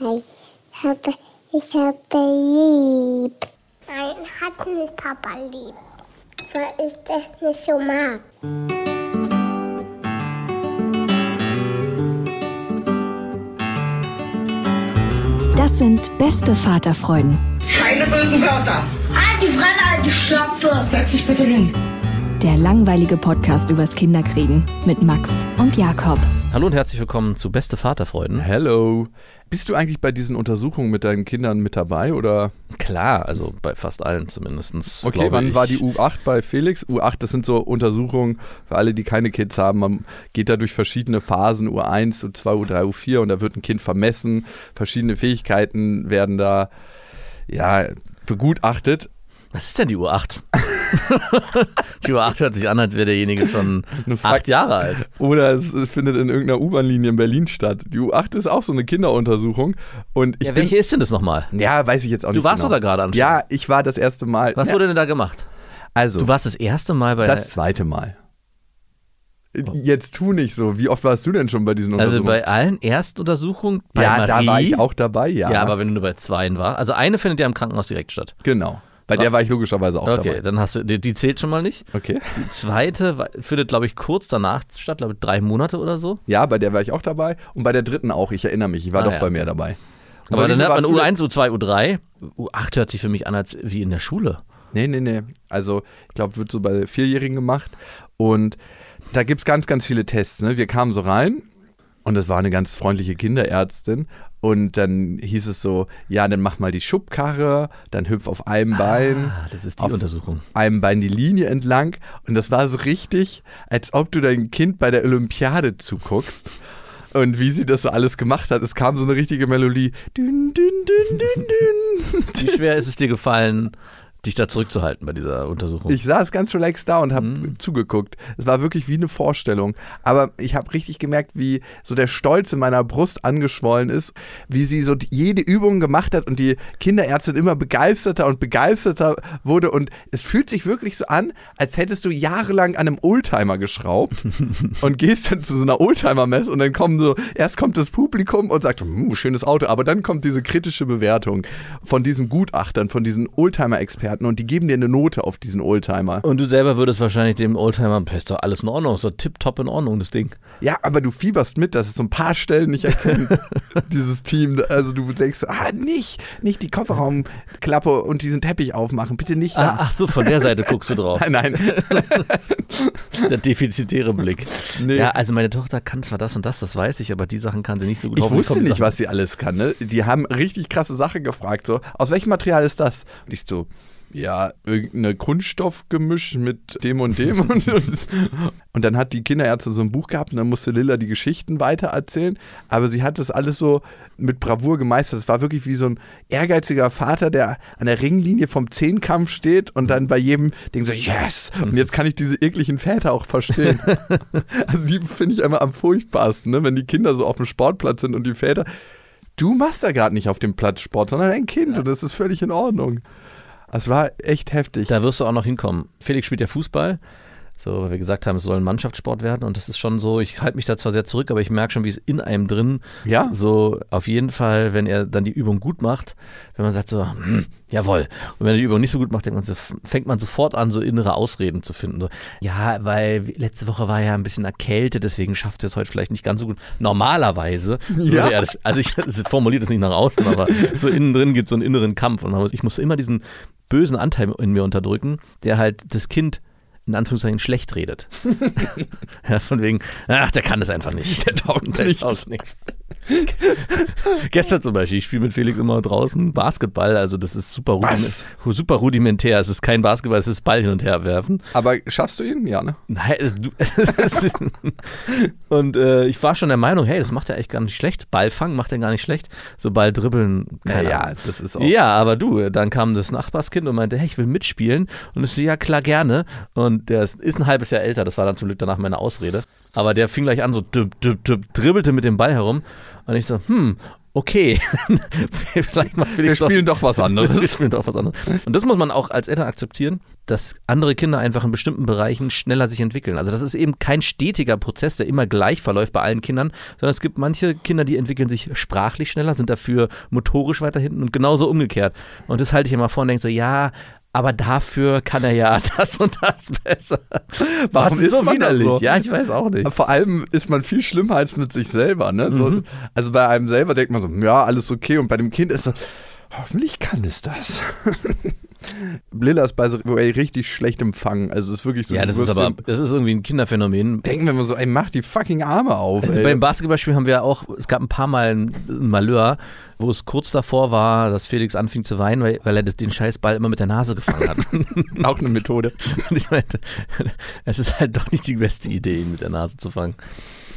hi. Ich habe, ich habe lieb. Nein, hat nicht Papa lieb. Weil ich das nicht so mag. Das sind beste Vaterfreuden. Keine bösen Wörter. Die Fremde, alte Schöpfe. Setz dich bitte hin. Der langweilige Podcast übers Kinderkriegen mit Max und Jakob. Hallo und herzlich willkommen zu Beste Vaterfreuden. Hello. Bist du eigentlich bei diesen Untersuchungen mit deinen Kindern mit dabei oder? Klar, also bei fast allen zumindest. Okay, wann ich. war die U8 bei Felix? U8, das sind so Untersuchungen für alle, die keine Kids haben. Man geht da durch verschiedene Phasen, U1, U2, U3, U4 und da wird ein Kind vermessen. Verschiedene Fähigkeiten werden da ja, begutachtet. Was ist denn die U8? die U8 hört sich an, als wäre derjenige schon acht Jahre alt. Oder es findet in irgendeiner U-Bahn-Linie in Berlin statt. Die U8 ist auch so eine Kinderuntersuchung. Und ich Ja, bin, welche ist denn das nochmal? Ja, weiß ich jetzt auch Du nicht. warst genau. doch da gerade anscheinend. Ja, ich war das erste Mal. Was Ja, wurde denn da gemacht? Also, Du warst das erste Mal bei das zweite Mal. Jetzt tu nicht so. Wie oft warst du denn schon bei diesen also Untersuchungen? bei allen Erstuntersuchungen bei ja, Marie. da war ich auch dabei, ja. Ja, aber wenn du nur bei zweien warst. Also eine findet ja im Krankenhaus direkt statt. genau. Bei der war ich logischerweise auch Okay, dabei. dann hast du, die, die zählt schon mal nicht. Okay. Die zweite findet, glaube ich, kurz danach statt, glaube ich, drei Monate oder so. Ja, bei der war ich auch dabei und bei der dritten auch. Ich erinnere mich, ich war Ah, doch ja. bei mir dabei. Und Aber dann hat man viel warst du U1, U2, U3. U8 hört sich für mich an, als wie in der Schule. Nee, nee, nee. Also, ich glaube, wird so bei Vierjährigen gemacht. Und da gibt es ganz, ganz viele Tests. Ne? Wir kamen so rein und es war eine ganz freundliche Kinderärztin. Und dann hieß es so: Ja, dann mach mal die Schubkarre, dann hüpf auf einem Bein. Ah, das ist die auf Untersuchung. einem Bein die Linie entlang. Und das war so richtig, als ob du dein Kind bei der Olympiade zuguckst. Und wie sie das so alles gemacht hat, es kam so eine richtige Melodie. Dün, dün, dün, dün, dün. Wie schwer ist es dir gefallen, dich da zurückzuhalten bei dieser Untersuchung? Ich saß ganz relaxed da und habe Mhm. zugeguckt. Es war wirklich wie eine Vorstellung. Aber ich habe richtig gemerkt, wie so der Stolz in meiner Brust angeschwollen ist, wie sie so jede Übung gemacht hat und die Kinderärztin immer begeisterter und begeisterter wurde. Und es fühlt sich wirklich so an, als hättest du jahrelang an einem Oldtimer geschraubt und gehst dann zu so einer Oldtimer-Messe und dann kommen so, erst kommt das Publikum und sagt, hm, schönes Auto, aber dann kommt diese kritische Bewertung von diesen Gutachtern, von diesen Oldtimer-Experten und die geben dir eine Note auf diesen Oldtimer. Und du selber würdest wahrscheinlich dem Oldtimer, ist doch alles in Ordnung, ist doch tipptopp in Ordnung, das Ding. Ja, aber du fieberst mit, dass es so ein paar Stellen nicht erkennt, dieses Team. Also du denkst, ah, nicht, nicht die Kofferraumklappe und diesen Teppich aufmachen, bitte nicht Ah, ach so, von der Seite guckst du drauf. Nein, nein. Der defizitäre Blick. Nee. Ja, also meine Tochter kann zwar das und das, das weiß ich, aber die Sachen kann sie nicht so gut. Ich wusste nicht, Sachen- was sie alles kann. Ne? Die haben richtig krasse Sachen gefragt. So, aus welchem Material ist das? Und ich so, ja, irgendeine Kunststoffgemisch mit dem und dem. und, und dann hat die Kinderärztin so ein Buch gehabt und dann musste Lilla die Geschichten weitererzählen. Aber sie hat das alles so mit Bravour gemeistert. Es war wirklich wie so ein ehrgeiziger Vater, der an der Ringlinie vom Zehnkampf steht und dann bei jedem Ding so, yes! Und jetzt kann ich diese ekligen Väter auch verstehen. also die finde ich einmal am furchtbarsten, ne? wenn die Kinder so auf dem Sportplatz sind und die Väter, du machst da gerade nicht auf dem Platz Sport, sondern ein Kind und das ist völlig in Ordnung. Es war echt heftig. Da wirst du auch noch hinkommen. Felix spielt ja Fußball. So, weil wir gesagt haben, es soll ein Mannschaftssport werden und das ist schon so, ich halte mich da zwar sehr zurück, aber ich merke schon, wie es in einem drin, Ja. so auf jeden Fall, wenn er dann die Übung gut macht, wenn man sagt so, hm, jawohl. Und wenn er die Übung nicht so gut macht, man so, fängt man sofort an, so innere Ausreden zu finden. So, ja, weil letzte Woche war ja ein bisschen erkältet, deswegen schafft er es heute vielleicht nicht ganz so gut. Normalerweise, Ja. er also ich formuliere das nicht nach außen, aber so innen drin gibt es so einen inneren Kampf und muss- ich muss immer diesen bösen Anteil in mir unterdrücken, der halt das Kind in Anführungszeichen schlecht redet. ja, von wegen, ach, der kann das einfach nicht. Der taugt der nicht. taugt nichts. Gestern zum Beispiel, ich spiele mit Felix immer draußen Basketball, also das ist super, rudiment, super rudimentär. Es ist kein Basketball, es ist Ball hin und her werfen. Aber schaffst du ihn? Ja, ne? Nein, es, du, es ist, und äh, ich war schon der Meinung, hey, das macht er echt gar nicht schlecht. Ballfang macht er gar nicht schlecht. So Ball dribbeln, keine Naja, Ahnung. das ist auch. Ja, aber du, dann kam das Nachbarskind und meinte, hey, ich will mitspielen. Und ich so, ja klar, gerne. Und der ist, ist ein halbes Jahr älter, das war dann zum Glück danach meine Ausrede. Aber der fing gleich an, so düpp, düpp, düpp, dribbelte mit dem Ball herum. Und ich so, hm. okay, vielleicht mal Wir spielen doch was Wir anderes. spielen doch was anderes. Und das muss man auch als Eltern akzeptieren, dass andere Kinder einfach in bestimmten Bereichen schneller sich entwickeln. Also das ist eben kein stetiger Prozess, der immer gleich verläuft bei allen Kindern, sondern es gibt manche Kinder, die entwickeln sich sprachlich schneller, sind dafür motorisch weiter hinten und genauso umgekehrt. Und das halte ich immer vor und denke so, ja, aber dafür kann er ja das und das besser. Warum ist so widerlich? so? Ja, ich weiß auch nicht. Vor allem ist man viel schlimmer als mit sich selber. Ne? So, Mhm. Also bei einem selber denkt man so, ja, alles okay. Und bei dem Kind ist so, hoffentlich kann es das. Lilla ist bei so way richtig schlecht empfangen. Also es ist wirklich so. Ja, das ist aber, das ist irgendwie ein Kinderphänomen. Denken wir mal so, ey, mach die fucking Arme auf. Also beim Basketballspiel haben wir auch, es gab ein paar Mal ein, ein Malheur, wo es kurz davor war, dass Felix anfing zu weinen, weil, weil er das, den Scheißball immer mit der Nase gefangen hat. auch eine Methode. Und ich meinte, es ist halt doch nicht die beste Idee, ihn mit der Nase zu fangen.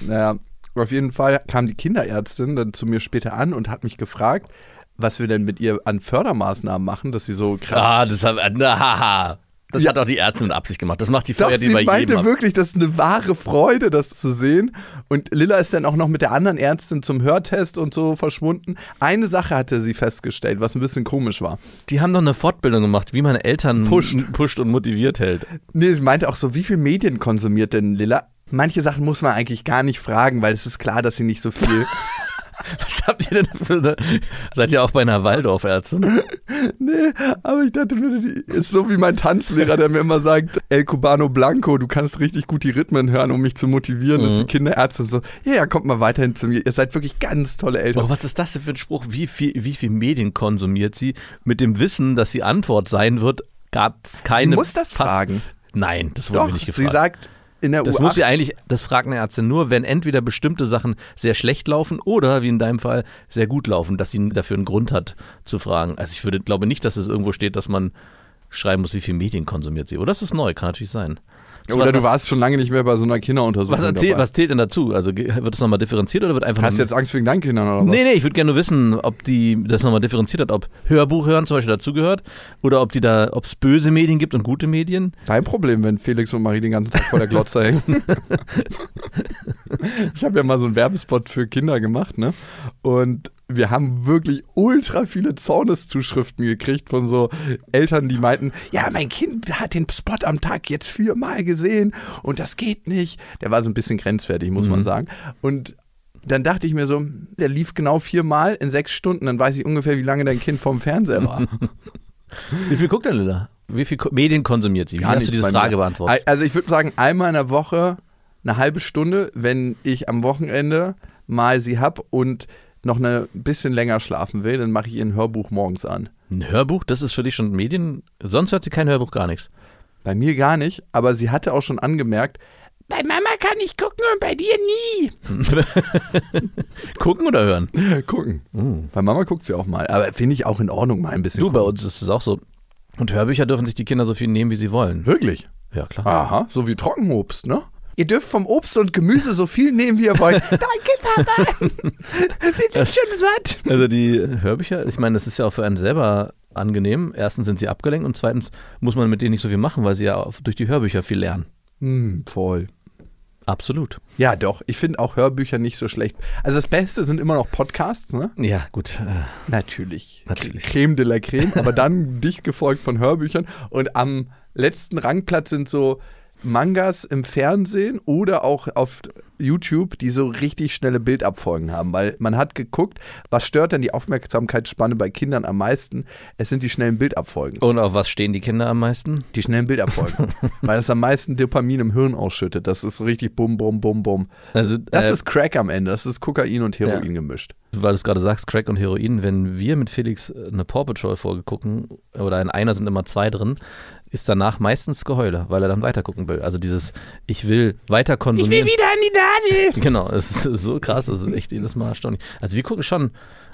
Naja, auf jeden Fall kam die Kinderärztin dann zu mir später an und hat mich gefragt, was wir denn mit ihr an Fördermaßnahmen machen, dass sie so krass. Ah, das hat, na, haha. Das Ja. hat auch die Ärztin mit Absicht gemacht. Das macht die Feuer, die sie bei meinte jedem ab. wirklich, das ist eine wahre Freude, das zu sehen. Und Lilla ist dann auch noch mit der anderen Ärztin zum Hörtest und so verschwunden. Eine Sache hatte sie festgestellt, was ein bisschen komisch war. Die haben doch eine Fortbildung gemacht, wie man Eltern Pusht. pusht und motiviert hält. Nee, sie meinte auch so, wie viel Medien konsumiert denn Lilla? Manche Sachen muss man eigentlich gar nicht fragen, weil es ist klar, dass sie nicht so viel. Was habt ihr denn für eine, seid ihr auch bei einer Waldorfärztin? nee, aber ich dachte, mir, ist so wie mein Tanzlehrer, der mir immer sagt, El Cubano Blanco, du kannst richtig gut die Rhythmen hören, um mich zu motivieren. Mhm. Dass die Kinderärztin so, ja, ja, kommt mal weiterhin zu mir. Ihr seid wirklich ganz tolle Eltern. Oh, was ist das denn für ein Spruch? Wie viel, wie viel Medien konsumiert sie? Mit dem Wissen, dass die Antwort sein wird, gab keine. sie muss das fragen. Nein, das wurde Doch, mir nicht gefragt. sie sagt in der das U8, muss sie eigentlich, das fragt eine Ärztin nur, wenn entweder bestimmte Sachen sehr schlecht laufen oder, wie in deinem Fall, sehr gut laufen, dass sie dafür einen Grund hat zu fragen. Also ich würde, glaube nicht, dass es irgendwo steht, dass man schreiben muss, wie viel Medien konsumiert sie. Oder das ist neu, kann natürlich sein. Oder du was, warst schon lange nicht mehr bei so einer Kinderuntersuchung. was, erzählt, dabei. was zählt denn dazu? Also wird es nochmal differenziert oder wird einfach Hast du jetzt Angst wegen deinen Kindern oder was? Nee, nee, ich würde gerne nur wissen, ob die das nochmal differenziert hat, ob Hörbuch hören zum Beispiel dazugehört oder ob die da, ob es böse Medien gibt und gute Medien. Dein Problem, wenn Felix und Marie den ganzen Tag vor der Glotze hängen. ich habe ja mal so einen Werbespot für Kinder gemacht, ne? Und wir haben wirklich ultra viele Zorneszuschriften gekriegt von so Eltern, die meinten, ja, mein Kind hat den Spot am Tag jetzt viermal gesehen und das geht nicht. Der war so ein bisschen grenzwertig, muss man sagen. Und dann dachte ich mir so, der lief genau viermal in sechs Stunden, dann weiß ich ungefähr, wie lange dein Kind vorm Fernseher war. Wie viel guckt denn Lilla? Wie viel Medien konsumiert sie? Wie hast du diese. Frage beantwortet? Also ich würde sagen, einmal in der Woche eine halbe Stunde, wenn ich am Wochenende mal sie hab und noch eine bisschen länger schlafen will, dann mache ich ihr ein Hörbuch morgens an. Ein Hörbuch, das ist für dich schon Medien. Sonst hört sie kein Hörbuch, gar nichts. Bei mir gar nicht, aber sie hatte auch schon angemerkt, bei Mama kann ich gucken und bei dir nie. Gucken oder hören? Gucken. Uh. Bei Mama guckt sie auch mal, aber finde ich auch in Ordnung mal ein bisschen. Du, bei gucken. uns ist es auch so. Und Hörbücher dürfen sich die Kinder so viel nehmen, wie sie wollen. Wirklich? Ja, klar. Aha, so wie Trockenobst, ne? Ihr dürft vom Obst und Gemüse so viel nehmen, wie ihr wollt. Danke, Papa. Wir sind schon satt. Also die Hörbücher, ich meine, das ist ja auch für einen selber angenehm. Erstens sind sie abgelenkt und zweitens muss man mit denen nicht so viel machen, weil sie ja auch durch die Hörbücher viel lernen. Hm, voll. Absolut. Ja, doch. Ich finde auch Hörbücher nicht so schlecht. Also das Beste sind immer noch Podcasts, ne? Ja, gut. Äh, Natürlich. Natürlich. Creme de la Creme, aber dann dicht gefolgt von Hörbüchern. Und am letzten Rangplatz sind so Mangas im Fernsehen oder auch auf YouTube, die so richtig schnelle Bildabfolgen haben, weil man hat geguckt, was stört denn die Aufmerksamkeitsspanne bei Kindern am meisten? Es sind die schnellen Bildabfolgen. Und auf was stehen die Kinder am meisten? Die schnellen Bildabfolgen. weil es am meisten Dopamin im Hirn ausschüttet. Das ist richtig bum, bum, bum, bum. Also, Das äh, ist Crack am Ende. Das ist Kokain und Heroin Ja. gemischt. weil du es gerade sagst, Crack und Heroin, wenn wir mit Felix eine Paw Patrol Folge gucken, oder in einer sind immer zwei drin, ist danach meistens Geheule, weil er dann weiter gucken will. Also dieses, ich will weiter konsumieren. wieder an die Nadel. Genau, es ist so krass, das ist echt jedes Mal erstaunlich. Also wir gucken schon,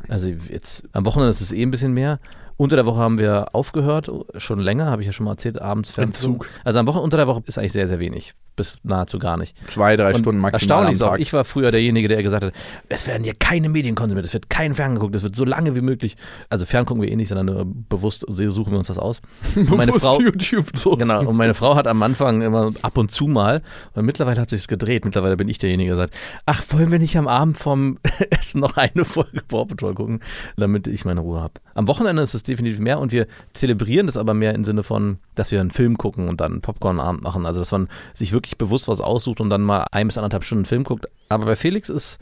also jetzt am Wochenende ist es eh ein bisschen mehr Unter der Woche haben wir aufgehört, schon länger, habe ich ja schon mal erzählt, abends. Entzug. Also am Wochen unter der Woche ist eigentlich sehr, sehr wenig, bis nahezu gar nicht. Zwei, drei Und Stunden maximal Erstaunlich ist auch, ich war früher derjenige, der gesagt hat, es werden hier keine Medien konsumiert, es wird kein Fernsehen geguckt, es wird so lange wie möglich. Also Fern gucken wir eh nicht, sondern nur bewusst suchen wir uns was aus. Und meine Frau, YouTube so. Genau, und meine Frau hat am Anfang immer ab und zu mal, und mittlerweile hat sich gedreht, mittlerweile bin ich derjenige, der sagt, ach, wollen wir nicht am Abend vom Essen noch eine Folge Paw Patrol gucken, damit ich meine Ruhe habe. Am Wochenende ist es definitiv mehr und wir zelebrieren das aber mehr im Sinne von, dass wir einen Film gucken und dann einen Popcorn-Abend machen, also dass man sich wirklich bewusst was aussucht und dann mal ein bis anderthalb Stunden Film guckt. Aber bei Felix ist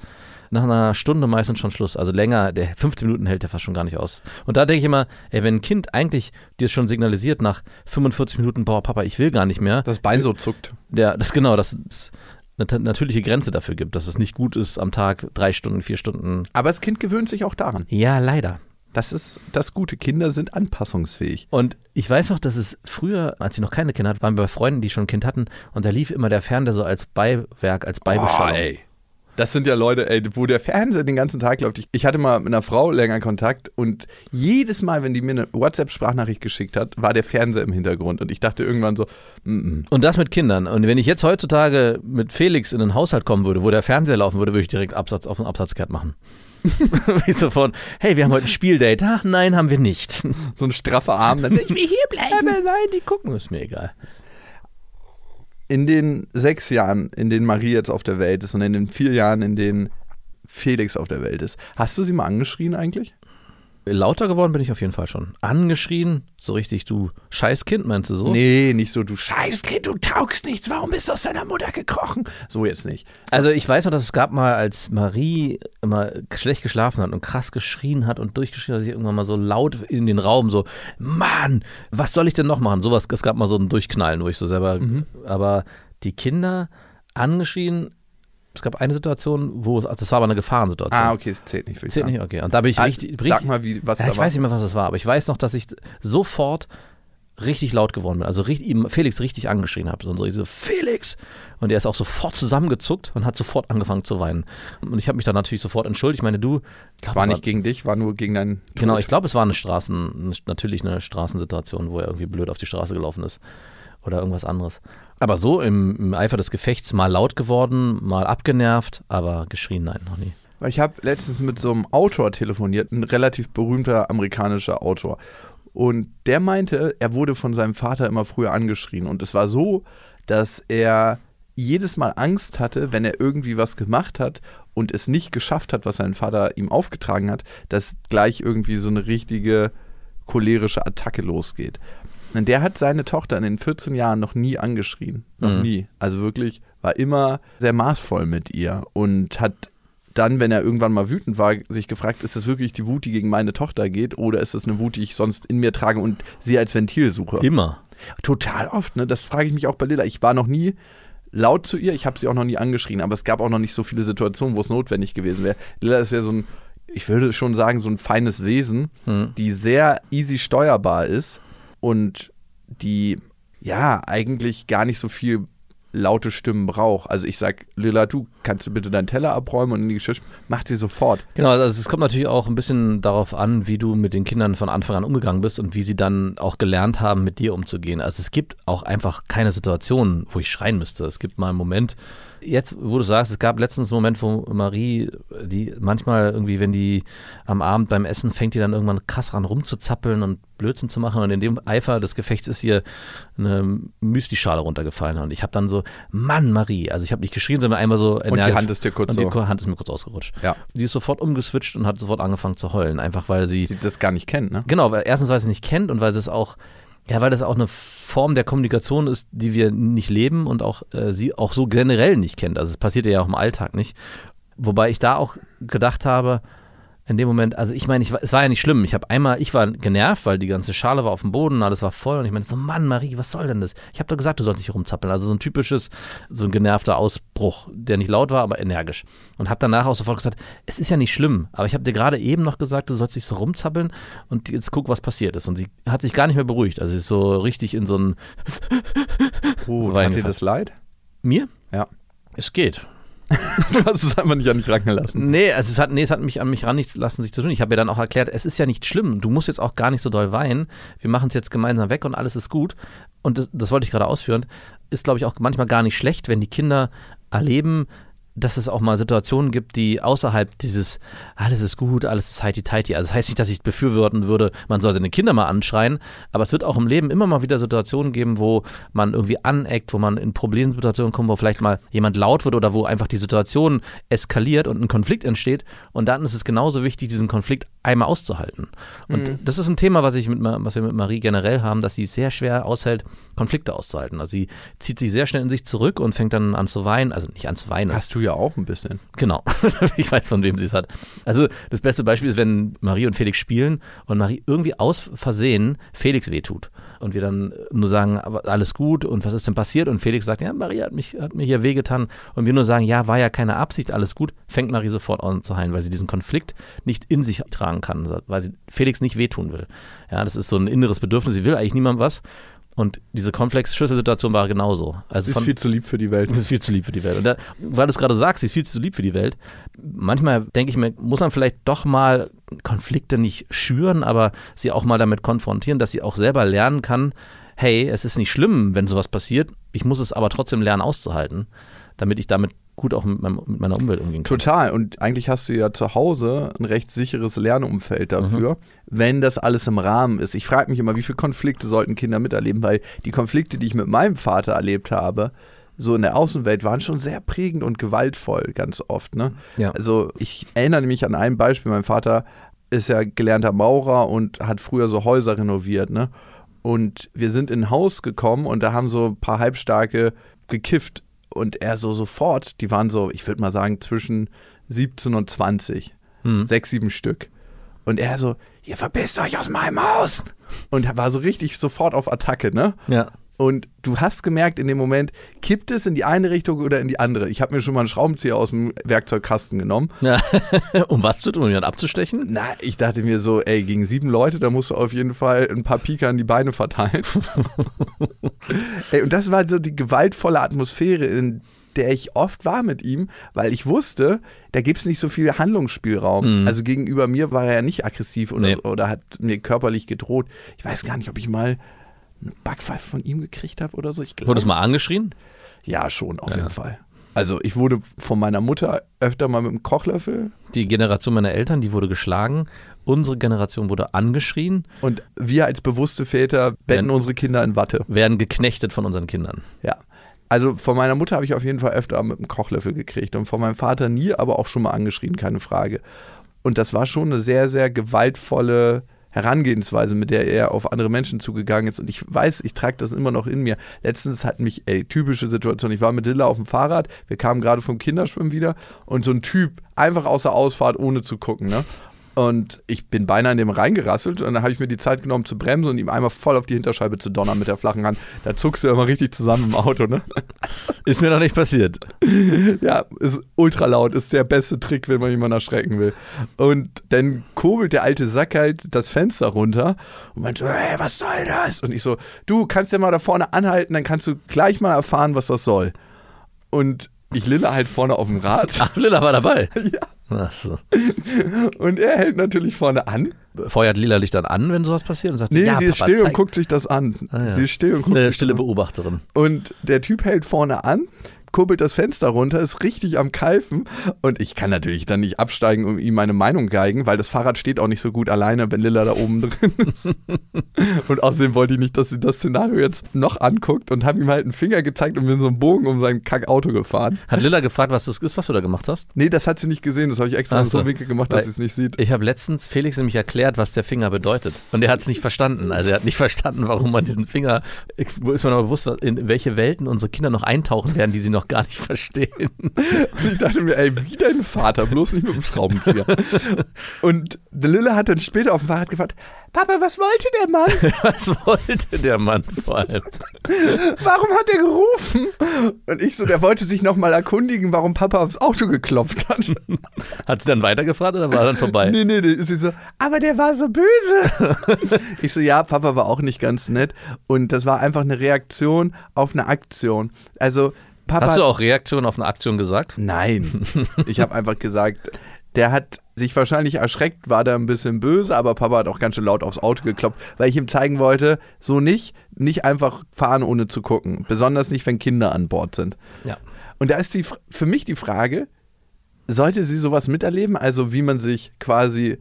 nach einer Stunde meistens schon Schluss. Also länger, der 15 Minuten hält der fast schon gar nicht aus. Und da denke ich immer, ey, wenn ein Kind eigentlich dir schon signalisiert nach 45 Minuten, boah, Papa, ich will gar nicht mehr, Das Bein so zuckt. der, das genau, dass es eine natürliche Grenze dafür gibt, dass es nicht gut ist, am Tag drei Stunden, vier Stunden. Aber das Kind gewöhnt sich auch daran. Ja, leider. Das ist das Gute. Kinder sind anpassungsfähig. Und ich weiß noch, dass es früher, als ich noch keine Kinder hatte, waren wir bei Freunden, die schon ein Kind hatten und da lief immer der Fernseher so als Beiwerk, als Beibeschallung. Oh, ey. Das sind ja Leute, ey, wo der Fernseher den ganzen Tag läuft. Ich, ich hatte mal mit einer Frau länger Kontakt und jedes Mal, wenn die mir eine WhatsApp-Sprachnachricht geschickt hat, war der Fernseher im Hintergrund. Und ich dachte irgendwann so, mm -mm. Und das mit Kindern. Und wenn ich jetzt heutzutage mit Felix in einen Haushalt kommen würde, wo der Fernseher laufen würde, würde ich direkt Absatz auf den Absatzkehrt machen. Wie so von, hey, wir haben heute ein Spieldate. Ach, nein, haben wir nicht. so ein straffer Arm. Dann, ich will hier bleiben. Aber nein, die gucken, ist mir egal. In den sechs Jahren, in denen Marie jetzt auf der Welt ist und in den vier Jahren, in denen Felix auf der Welt ist, hast du sie mal angeschrien eigentlich? Lauter geworden bin ich auf jeden Fall schon. Angeschrien, so richtig, du Scheißkind, meinst du so? Nee, nicht so, du Scheißkind, du taugst nichts, warum bist du aus deiner Mutter gekrochen? So jetzt nicht. Also ich weiß noch, dass es gab mal, als Marie immer schlecht geschlafen hat und krass geschrien hat und durchgeschrien hat, dass ich irgendwann mal so laut in den Raum so, Mann, was soll ich denn noch machen? Sowas, es gab mal so ein Durchknallen, wo ich so selber, aber die Kinder angeschrien, es gab eine Situation, wo, es- das war aber eine Gefahrensituation. Ah, okay, es zählt nicht für. Zählt nicht, okay. Und da bin ich Ah, richtig, richtig Sag mal, wie, was ja, ich war. weiß nicht mehr, was es war, aber ich weiß noch, dass ich sofort richtig laut geworden bin. Also richtig, Felix richtig angeschrien habe. Und so diese Felix! Und er ist auch sofort zusammengezuckt und hat sofort angefangen zu weinen. Und ich habe mich dann natürlich sofort entschuldigt. Ich meine, du. Ich glaub, war nicht gegen dich, war nur gegen deinen Tod. Genau, ich glaube, es war eine Straßen, natürlich eine Straßensituation, wo er irgendwie blöd auf die Straße gelaufen ist. Oder irgendwas anderes. Aber so im, im Eifer des Gefechts mal laut geworden, mal abgenervt, aber geschrien, nein, noch nie. Ich habe letztens mit so einem Autor telefoniert, ein relativ berühmter amerikanischer Autor. Und der meinte, er wurde von seinem Vater immer früher angeschrien. Und es war so, dass er jedes Mal Angst hatte, wenn er irgendwie was gemacht hat und es nicht geschafft hat, was sein Vater ihm aufgetragen hat, dass gleich irgendwie so eine richtige cholerische Attacke losgeht. Und der hat seine Tochter in den 14 Jahren noch nie angeschrien. Noch Mhm. nie. Also wirklich war immer sehr maßvoll mit ihr und hat dann, wenn er irgendwann mal wütend war, sich gefragt, ist das wirklich die Wut, die gegen meine Tochter geht oder ist das eine Wut, die ich sonst in mir trage und sie als Ventil suche? Immer. Total oft, ne? Das frage ich mich auch bei Lilla. Ich war noch nie laut zu ihr, ich habe sie auch noch nie angeschrien, aber es gab auch noch nicht so viele Situationen, wo es notwendig gewesen wäre. Lilla ist ja so ein, ich würde schon sagen, so ein feines Wesen, Hm. die sehr easy steuerbar ist und die ja eigentlich gar nicht so viel laute Stimmen braucht. Also ich sag, Lilla, du kannst du bitte deinen Teller abräumen und in die Geschirr, macht sie sofort. Genau, also es kommt natürlich auch ein bisschen darauf an, wie du mit den Kindern von Anfang an umgegangen bist und wie sie dann auch gelernt haben, mit dir umzugehen. Also es gibt auch einfach keine Situation, wo ich schreien müsste. Es gibt mal einen Moment, jetzt, wo du sagst, es gab letztens einen Moment, wo Marie, die manchmal irgendwie, wenn die am Abend beim Essen fängt, die dann irgendwann krass ran rumzuzappeln und Blödsinn zu machen und in dem Eifer des Gefechts ist ihr eine Müsli-Schale runtergefallen und ich habe dann so, Mann, Marie, also ich habe nicht geschrien, sondern einmal so die energisch- Hand ist dir kurz und die so- Hand ist mir kurz ausgerutscht. Ja. Die ist sofort umgeswitcht und hat sofort angefangen zu heulen, einfach weil sie, Sie das gar nicht kennt, ne? genau, weil erstens, weil sie es nicht kennt und weil sie es auch, ja, weil das auch eine Form der Kommunikation ist, die wir nicht leben und auch äh, sie auch so generell nicht kennt. Also es passiert ja auch im Alltag nicht. Wobei ich da auch gedacht habe, in dem Moment, also ich meine, ich, es war ja nicht schlimm. Ich habe einmal, ich war genervt, weil die ganze Schale war auf dem Boden, alles war voll und ich meinte so, Mann, Marie, was soll denn das? Ich habe doch gesagt, du sollst nicht rumzappeln. Also so ein typisches, so ein genervter Ausbruch, der nicht laut war, aber energisch. Und habe danach auch sofort gesagt, es ist ja nicht schlimm, aber ich habe dir gerade eben noch gesagt, du sollst nicht so rumzappeln und jetzt guck, was passiert ist. Und sie hat sich gar nicht mehr beruhigt. Also sie ist so richtig in so ein, Oh, Wein hat dir das leid? mir? Ja. Es geht. du hast es einfach nicht an dich rangelassen. Nee, also es hat, nee, es hat mich an mich ran nicht lassen, sich zu tun. Ich habe ja dann auch erklärt, es ist ja nicht schlimm. Du musst jetzt auch gar nicht so doll weinen. Wir machen es jetzt gemeinsam weg und alles ist gut. Und das, das wollte ich gerade ausführen. Ist, glaube ich, auch manchmal gar nicht schlecht, wenn die Kinder erleben, dass es auch mal Situationen gibt, die außerhalb dieses alles ist gut, alles ist heiti tighty. Also das heißt nicht, dass ich befürworten würde, man soll seine Kinder mal anschreien, aber es wird auch im Leben immer mal wieder Situationen geben, wo man irgendwie aneckt, wo man in Problemsituationen kommt, wo vielleicht mal jemand laut wird oder wo einfach die Situation eskaliert und ein Konflikt entsteht. Und dann ist es genauso wichtig, diesen Konflikt einmal auszuhalten. Und Mhm. das ist ein Thema, was, ich mit, was wir mit Marie generell haben, dass sie sehr schwer aushält, Konflikte auszuhalten. Also sie zieht sich sehr schnell in sich zurück und fängt dann an zu weinen. Also nicht an zu weinen. Hast du ja auch ein bisschen. Genau. ich weiß, von wem sie es hat. Also das beste Beispiel ist, wenn Marie und Felix spielen und Marie irgendwie aus Versehen Felix wehtut. Und wir dann nur sagen, alles gut und was ist denn passiert? Und Felix sagt, ja, Marie hat, mich, hat mir hier wehgetan. Und wir nur sagen, ja, war ja keine Absicht, alles gut. Fängt Marie sofort an zu heilen, weil sie diesen Konflikt nicht in sich tragen kann, weil sie Felix nicht wehtun will. Ja, das ist so ein inneres Bedürfnis. Sie will eigentlich niemandem was. Und diese Konfliktschlüsselsituation war genauso. Also Sie ist von, viel zu lieb für die Welt. ist viel zu lieb für die Welt. Und da, weil du es gerade sagst, sie ist viel zu lieb für die Welt. Manchmal denke ich mir, muss man vielleicht doch mal Konflikte nicht schüren, aber sie auch mal damit konfrontieren, dass sie auch selber lernen kann, hey, es ist nicht schlimm, wenn sowas passiert. Ich muss es aber trotzdem lernen auszuhalten, damit ich damit gut auch mit, meinem, mit meiner Umwelt umgehen kann. Total. Und eigentlich hast du ja zu Hause ein recht sicheres Lernumfeld dafür, wenn das alles im Rahmen ist. Ich frage mich immer, wie viele Konflikte sollten Kinder miterleben, weil die Konflikte, die ich mit meinem Vater erlebt habe, so in der Außenwelt waren schon sehr prägend und gewaltvoll, ganz oft. Ne? Ja. Also ich erinnere mich an ein Beispiel. Mein Vater ist ja gelernter Maurer und hat früher so Häuser renoviert. Ne? Und wir sind in ein Haus gekommen und da haben so ein paar Halbstarke gekifft. Und er so sofort, die waren so, ich würde mal sagen, zwischen 17 und 20. Hm. Sechs, sieben Stück. Und er so, ihr verpisst euch aus meinem Haus. Und war so richtig sofort auf Attacke, ne? Ja. Und du hast gemerkt, in dem Moment, kippt es in die eine Richtung oder in die andere. Ich habe mir schon mal einen Schraubenzieher aus dem Werkzeugkasten genommen. ja. um was zu tun, um jemanden abzustechen? Na, ich dachte mir so, ey, gegen sieben Leute, da musst du auf jeden Fall ein paar Pika an die Beine verteilen. ey, und das war so die gewaltvolle Atmosphäre, in der ich oft war mit ihm, weil ich wusste, da gibt es nicht so viel Handlungsspielraum. Mhm. Also gegenüber mir war er ja nicht aggressiv oder, Nee. so, oder hat mir körperlich gedroht. Ich weiß gar nicht, ob ich mal eine Backpfeife von ihm gekriegt habe oder so. Ich glaube, Wurdest du mal angeschrien? ja, schon, auf Ja. jeden Fall. Also ich wurde von meiner Mutter öfter mal mit dem Kochlöffel Die Generation meiner Eltern, die wurde geschlagen. Unsere Generation wurde angeschrien, und wir als bewusste Väter betten unsere Kinder in Watte. werden geknechtet von unseren Kindern. Ja. Also von meiner Mutter habe ich auf jeden Fall öfter mit dem Kochlöffel gekriegt und von meinem Vater nie, aber auch schon mal angeschrien, keine Frage. Und das war schon eine sehr, sehr gewaltvolle Herangehensweise, mit der er auf andere Menschen zugegangen ist. Und ich weiß, ich trage das immer noch in mir. Letztens hat mich, ey, typische Situation, ich war mit Lilla auf dem Fahrrad, wir kamen gerade vom Kinderschwimmen wieder und so ein Typ einfach außer Ausfahrt, ohne zu gucken, ne? Und ich bin beinahe in dem reingerasselt und dann habe ich mir die Zeit genommen zu bremsen und ihm einmal voll auf die Hinterscheibe zu donnern mit der flachen Hand. Da zuckst du immer richtig zusammen im Auto, ne? Ist mir noch nicht passiert. Ja, ist ultra laut, ist der beste Trick, wenn man jemanden erschrecken will. Und dann kurbelt der alte Sack halt das Fenster runter und meint so, hey, was soll das? Und ich so, du kannst ja mal da vorne anhalten, dann kannst du gleich mal erfahren, was das soll. Und ich lille halt vorne auf dem Rad Ach, Lilla war dabei. Ja. Ach so. und er hält natürlich vorne an. Feuert Lila dich dann an, wenn sowas passiert? Und sagt, Nee, ja, sie ist Papa, still und zeig- guckt sich das an. Ah, ja. Sie ist still und Das ist guckt eine sich stille an. Beobachterin. Und der Typ hält vorne an, kurbelt das Fenster runter, ist richtig am Keifen. Und ich kann natürlich dann nicht absteigen und ihm meine Meinung geigen, weil das Fahrrad steht auch nicht so gut alleine, wenn Lilla da oben drin ist. und außerdem wollte ich nicht, dass sie das Szenario jetzt noch anguckt und habe ihm halt einen Finger gezeigt und bin so einen Bogen um sein Kackauto gefahren. Hat Lilla gefragt, was das ist, was du da gemacht hast? Nee, das hat sie nicht gesehen. Das habe ich extra so so. Winkel gemacht, dass sie es nicht sieht. Ich habe letztens Felix nämlich erklärt, was der Finger bedeutet. Und er hat es nicht verstanden. Also er hat nicht verstanden, warum man diesen Finger, wo ist mir noch bewusst, in welche Welten unsere Kinder noch eintauchen werden, die sie noch gar nicht verstehen. Und ich dachte mir, ey, wie dein Vater, bloß nicht mit dem Schraubenzieher. und der Lilla hat dann später auf dem Fahrrad gefragt, Papa, was wollte der Mann? Was wollte der Mann vor allem? Warum hat er gerufen? Und ich so, der wollte sich nochmal erkundigen, warum Papa aufs Auto geklopft hat. Hat sie dann weitergefragt oder war dann vorbei? Nee, nee, nee. Sie so, aber der war so böse. ich so, ja, Papa war auch nicht ganz nett. Und das war einfach eine Reaktion auf eine Aktion. Also, Papa. Hast du auch Reaktion auf eine Aktion gesagt? Nein. Ich habe einfach gesagt, der hat sich wahrscheinlich erschreckt, war da ein bisschen böse, aber Papa hat auch ganz schön laut aufs Auto geklopft, weil ich ihm zeigen wollte, so nicht, nicht einfach fahren ohne zu gucken. Besonders nicht, wenn Kinder an Bord sind. Ja. Und da ist die, für mich die Frage, sollte sie sowas miterleben? Also wie man sich quasi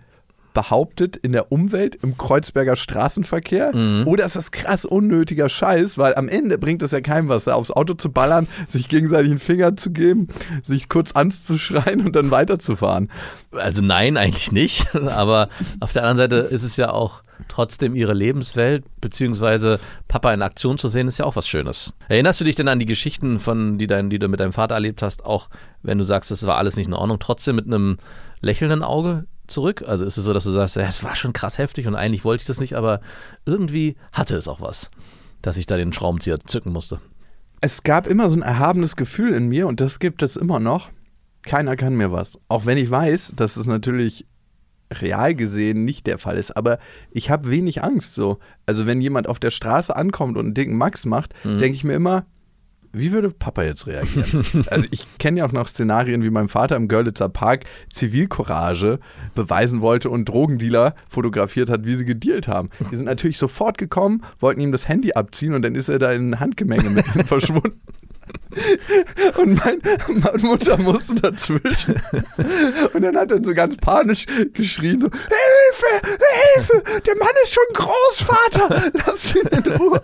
behauptet in der Umwelt im Kreuzberger Straßenverkehr? Oder ist das krass unnötiger Scheiß? Weil am Ende bringt es ja keinem was, aufs Auto zu ballern, sich gegenseitig einen Finger zu geben, sich kurz anzuschreien und dann weiterzufahren. Also nein, eigentlich nicht. Aber auf der anderen Seite ist es ja auch trotzdem ihre Lebenswelt, beziehungsweise Papa in Aktion zu sehen, ist ja auch was Schönes. Erinnerst du dich denn an die Geschichten, von, die, dein, die du mit deinem Vater erlebt hast, auch wenn du sagst, das war alles nicht in Ordnung, trotzdem mit einem lächelnden Auge zurück? Also ist es so, dass du sagst, ja, es war schon krass heftig und eigentlich wollte ich das nicht, aber irgendwie hatte es auch was, dass ich da den Schraubenzieher zücken musste. Es gab immer so ein erhabenes Gefühl in mir und das gibt es immer noch. Keiner kann mir was. Auch wenn ich weiß, dass es natürlich real gesehen nicht der Fall ist, aber ich habe wenig Angst so. Also wenn jemand auf der Straße ankommt und einen dicken Max macht, denke ich mir immer, wie würde Papa jetzt reagieren? also ich kenne ja auch noch Szenarien, wie mein Vater im Görlitzer Park Zivilcourage beweisen wollte und Drogendealer fotografiert hat, wie sie gedealt haben. Die sind natürlich sofort gekommen, wollten ihm das Handy abziehen und dann ist er da in ein Handgemenge mit verschwunden. Und mein, meine Mutter musste dazwischen. Und dann hat er so ganz panisch geschrien: so, Hilfe, Hilfe, der Mann ist schon Großvater, lass ihn in Ruhe.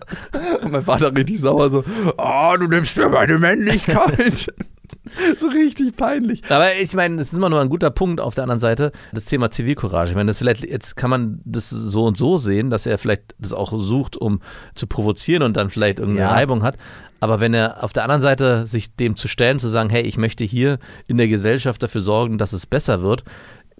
Und mein Vater richtig sauer so: Oh, du nimmst mir meine Männlichkeit. So richtig peinlich. Aber ich meine, das ist immer nur ein guter Punkt auf der anderen Seite, das Thema Zivilcourage. Ich meine, das vielleicht, jetzt kann man das so und so sehen, dass er vielleicht das auch sucht, um zu provozieren und dann vielleicht irgendeine Ja. Reibung hat. Aber wenn er auf der anderen Seite sich dem zu stellen, zu sagen, hey, ich möchte hier in der Gesellschaft dafür sorgen, dass es besser wird,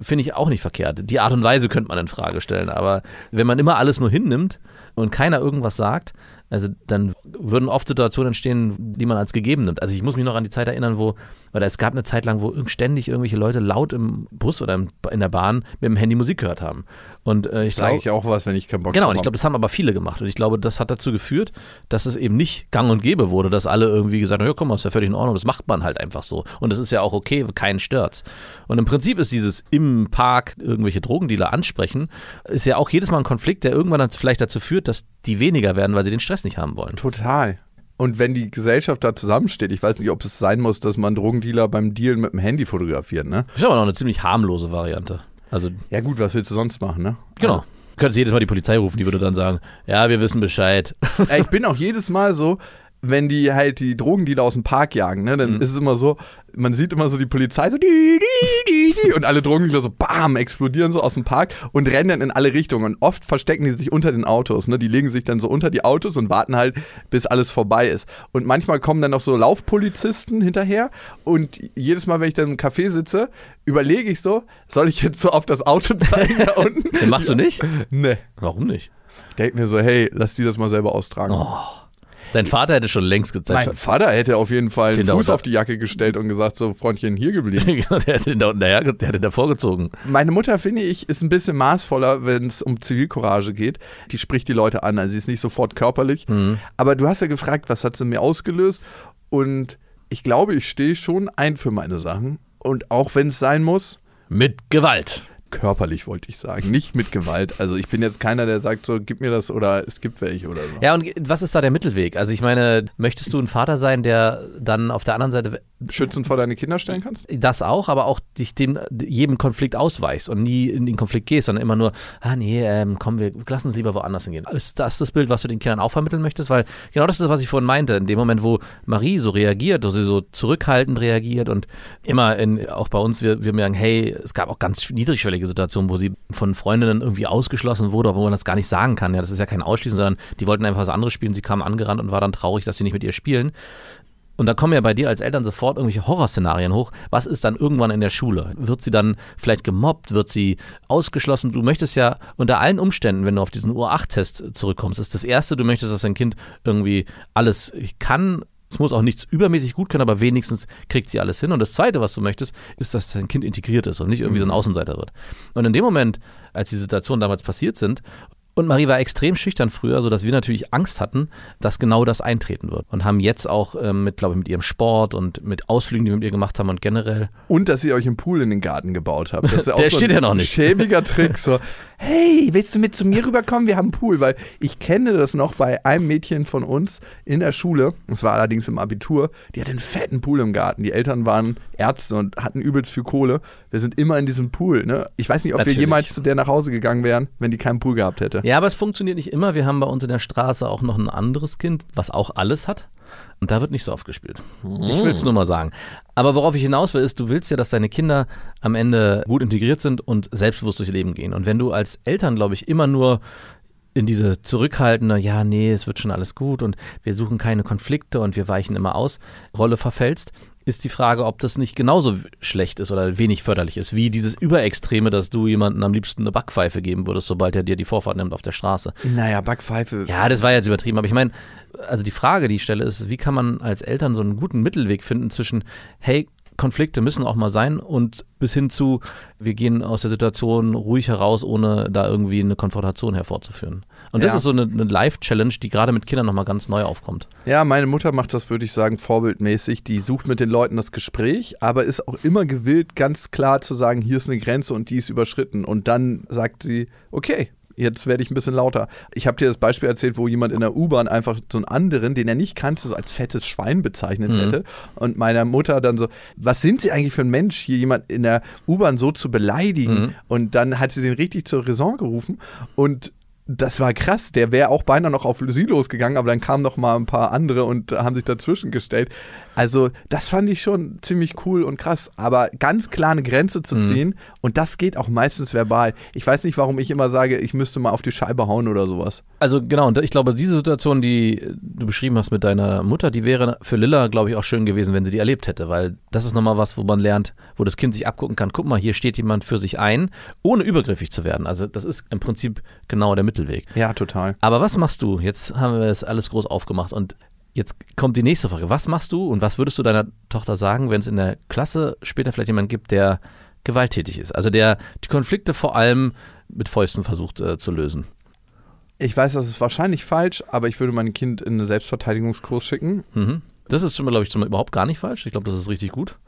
finde ich auch nicht verkehrt. Die Art und Weise könnte man in Frage stellen. Aber wenn man immer alles nur hinnimmt und keiner irgendwas sagt, also dann würden oft Situationen entstehen, die man als gegeben nimmt. Also ich muss mich noch an die Zeit erinnern, wo, oder es gab eine Zeit lang, wo ständig irgendwelche Leute laut im Bus oder in der Bahn mit dem Handy Musik gehört haben. Und äh, ich Sage glaube, ich auch was, wenn ich keinen Bock Genau, drauf und ich glaube, das haben aber viele gemacht. Und ich glaube, das hat dazu geführt, dass es eben nicht gang und gäbe wurde, dass alle irgendwie gesagt haben, ja, komm mal, ist ja völlig in Ordnung, das macht man halt einfach so. Und das ist ja auch okay, keinen stört's. Und im Prinzip ist dieses im Park irgendwelche Drogendealer ansprechen, ist ja auch jedes Mal ein Konflikt, der irgendwann dann vielleicht dazu führt, dass die weniger werden, weil sie den Stress nicht haben wollen. Total. Und wenn die Gesellschaft da zusammensteht, ich weiß nicht, ob es sein muss, dass man Drogendealer beim Dealen mit dem Handy fotografiert, ne? Das ist aber noch eine ziemlich harmlose Variante. Also, Ja gut, was willst du sonst machen, ne? genau. Also, Du könntest jedes Mal die Polizei rufen, die würde dann sagen, ja, wir wissen Bescheid. Ich bin auch jedes Mal so, wenn die halt die Drogendealer aus dem Park jagen, ne, dann ist es immer so, man sieht immer so die Polizei so die, die, die, und alle Drogendealer so bam, explodieren so aus dem Park und rennen dann in alle Richtungen. Und oft verstecken die sich unter den Autos, ne? Die legen sich dann so unter die Autos und warten halt, bis alles vorbei ist. Und manchmal kommen dann noch so Laufpolizisten hinterher und jedes Mal, wenn ich dann im Café sitze, überlege ich so, soll ich jetzt so auf das Auto zeigen da unten? Machst du nicht? Ne. Warum nicht? Denk mir so, hey, lass die das mal selber austragen. Oh. Dein Vater hätte schon längst gezeigt. Mein Vater hätte auf jeden Fall Den da Fuß auf die Jacke gestellt und gesagt, so Freundchen, hier geblieben. Genau, der hat den da unten daher, der hat den davor gezogen. Meine Mutter, finde ich, ist ein bisschen maßvoller, wenn es um Zivilcourage geht. Die spricht die Leute an, also sie ist nicht sofort körperlich. Aber du hast ja gefragt, was hat sie mir ausgelöst? Und ich glaube, ich stehe schon ein für meine Sachen. Und auch wenn es sein muss, Mit Gewalt. Körperlich wollte ich sagen, nicht mit Gewalt. Also ich bin jetzt keiner, der sagt so, gib mir das oder es gibt welche oder so. Ja, und was ist da der Mittelweg? Also ich meine, möchtest du ein Vater sein, der dann auf der anderen Seite Schützen vor deine Kinder stellen kannst? das auch, aber auch dich dem jedem Konflikt ausweichst und nie in den Konflikt gehst, sondern immer nur, ah nee, ähm, komm, wir lassen es lieber woanders hingehen. Ist das das Bild, was du den Kindern auch vermitteln möchtest? Weil genau das ist, was ich vorhin meinte. In dem Moment, wo Marie so reagiert, wo sie so zurückhaltend reagiert und immer in, auch bei uns, wir, wir merken, hey, es gab auch ganz niedrigschwellige Situationen, wo sie von Freundinnen irgendwie ausgeschlossen wurde, obwohl man das gar nicht sagen kann. Ja, das ist ja kein Ausschließen, sondern die wollten einfach was anderes spielen. Sie kamen angerannt und war dann traurig, dass sie nicht mit ihr spielen. Und da kommen ja bei dir als Eltern sofort irgendwelche Horrorszenarien hoch. Was ist dann irgendwann in der Schule? Wird sie dann vielleicht gemobbt? Wird sie ausgeschlossen? Du möchtest ja unter allen Umständen, wenn du auf diesen Ur-8-Test zurückkommst, ist das Erste, du möchtest, dass dein Kind irgendwie alles kann. Es muss auch nichts übermäßig gut können, aber wenigstens kriegt sie alles hin. Und das Zweite, was du möchtest, ist, dass dein Kind integriert ist und nicht irgendwie so ein Außenseiter wird. Und in dem Moment, als die Situationen damals passiert sind, Und Marie war extrem schüchtern früher, sodass wir natürlich Angst hatten, dass genau das eintreten wird. Und haben jetzt auch ähm, mit, glaube ich, mit ihrem Sport und mit Ausflügen, die wir mit ihr gemacht haben und generell. Und dass ihr euch einen Pool in den Garten gebaut habt. Das ist ja auch Der so steht ein ja noch nicht. schäbiger Trick. So, hey, willst du mit zu mir rüberkommen? Wir haben einen Pool. Weil ich kenne das noch bei einem Mädchen von uns in der Schule. Das war allerdings im Abitur. Die hatte einen fetten Pool im Garten. Die Eltern waren Ärzte und hatten übelst viel Kohle. Wir sind immer in diesem Pool. Ne? Ich weiß nicht, ob Natürlich. wir jemals zu der nach Hause gegangen wären, wenn die keinen Pool gehabt hätte. Ja, aber es funktioniert nicht immer. Wir haben bei uns in der Straße auch noch ein anderes Kind, was auch alles hat. Und da wird nicht so oft gespielt. Ich will es nur mal sagen. Aber worauf ich hinaus will, ist, du willst ja, dass deine Kinder am Ende gut integriert sind und selbstbewusst durchs Leben gehen. Und wenn du als Eltern, glaube ich, immer nur in diese zurückhaltende, ja, nee, es wird schon alles gut und wir suchen keine Konflikte und wir weichen immer aus, Rolle verfällst, ist die Frage, ob das nicht genauso schlecht ist oder wenig förderlich ist, wie dieses Überextreme, dass du jemandem am liebsten eine Backpfeife geben würdest, sobald er dir die Vorfahrt nimmt auf der Straße. Naja, Backpfeife. Ja, das war jetzt übertrieben, aber ich meine, also die Frage, die ich stelle, ist, wie kann man als Eltern so einen guten Mittelweg finden zwischen, hey, Konflikte müssen auch mal sein und bis hin zu, wir gehen aus der Situation ruhig heraus, ohne da irgendwie eine Konfrontation hervorzuführen. Und das Ja. ist so eine, eine Life-Challenge, die gerade mit Kindern nochmal ganz neu aufkommt. Ja, meine Mutter macht das, würde ich sagen, vorbildmäßig. Die sucht mit den Leuten das Gespräch, aber ist auch immer gewillt, ganz klar zu sagen, hier ist eine Grenze und die ist überschritten. Und dann sagt sie, okay. Jetzt werde ich ein bisschen lauter. Ich habe dir das Beispiel erzählt, wo jemand in der U-Bahn einfach so einen anderen, den er nicht kannte, so als fettes Schwein bezeichnet Mhm. hätte. Und meiner Mutter dann so, was sind Sie eigentlich für ein Mensch, hier jemand in der U-Bahn so zu beleidigen? Mhm. Und dann hat sie den richtig zur Raison gerufen. Und das war krass. Der wäre auch beinahe noch auf sie losgegangen, aber dann kamen noch mal ein paar andere und haben sich dazwischen gestellt. Also, das fand ich schon ziemlich cool und krass. Aber ganz klar eine Grenze zu ziehen und das geht auch meistens verbal. Ich weiß nicht, warum ich immer sage, ich müsste mal auf die Scheibe hauen oder sowas. Also genau, und ich glaube, diese Situation, die du beschrieben hast mit deiner Mutter, die wäre für Lilla, glaube ich, auch schön gewesen, wenn sie die erlebt hätte, weil das ist nochmal was, wo man lernt, wo das Kind sich abgucken kann, guck mal, hier steht jemand für sich ein, ohne übergriffig zu werden. Also das ist im Prinzip genau der Mittelweg. Ja, total. Aber was machst du? Jetzt haben wir das alles groß aufgemacht und jetzt kommt die nächste Frage. Was machst du und was würdest du deiner Tochter sagen, wenn es in der Klasse später vielleicht jemanden gibt, der gewalttätig ist? Also der die Konflikte vor allem mit Fäusten versucht äh, zu lösen. Ich weiß, das ist wahrscheinlich falsch, aber ich würde mein Kind in einen Selbstverteidigungskurs schicken. Mhm. Das ist schon mal, glaube ich, schon mal überhaupt gar nicht falsch. Ich glaube, das ist richtig gut.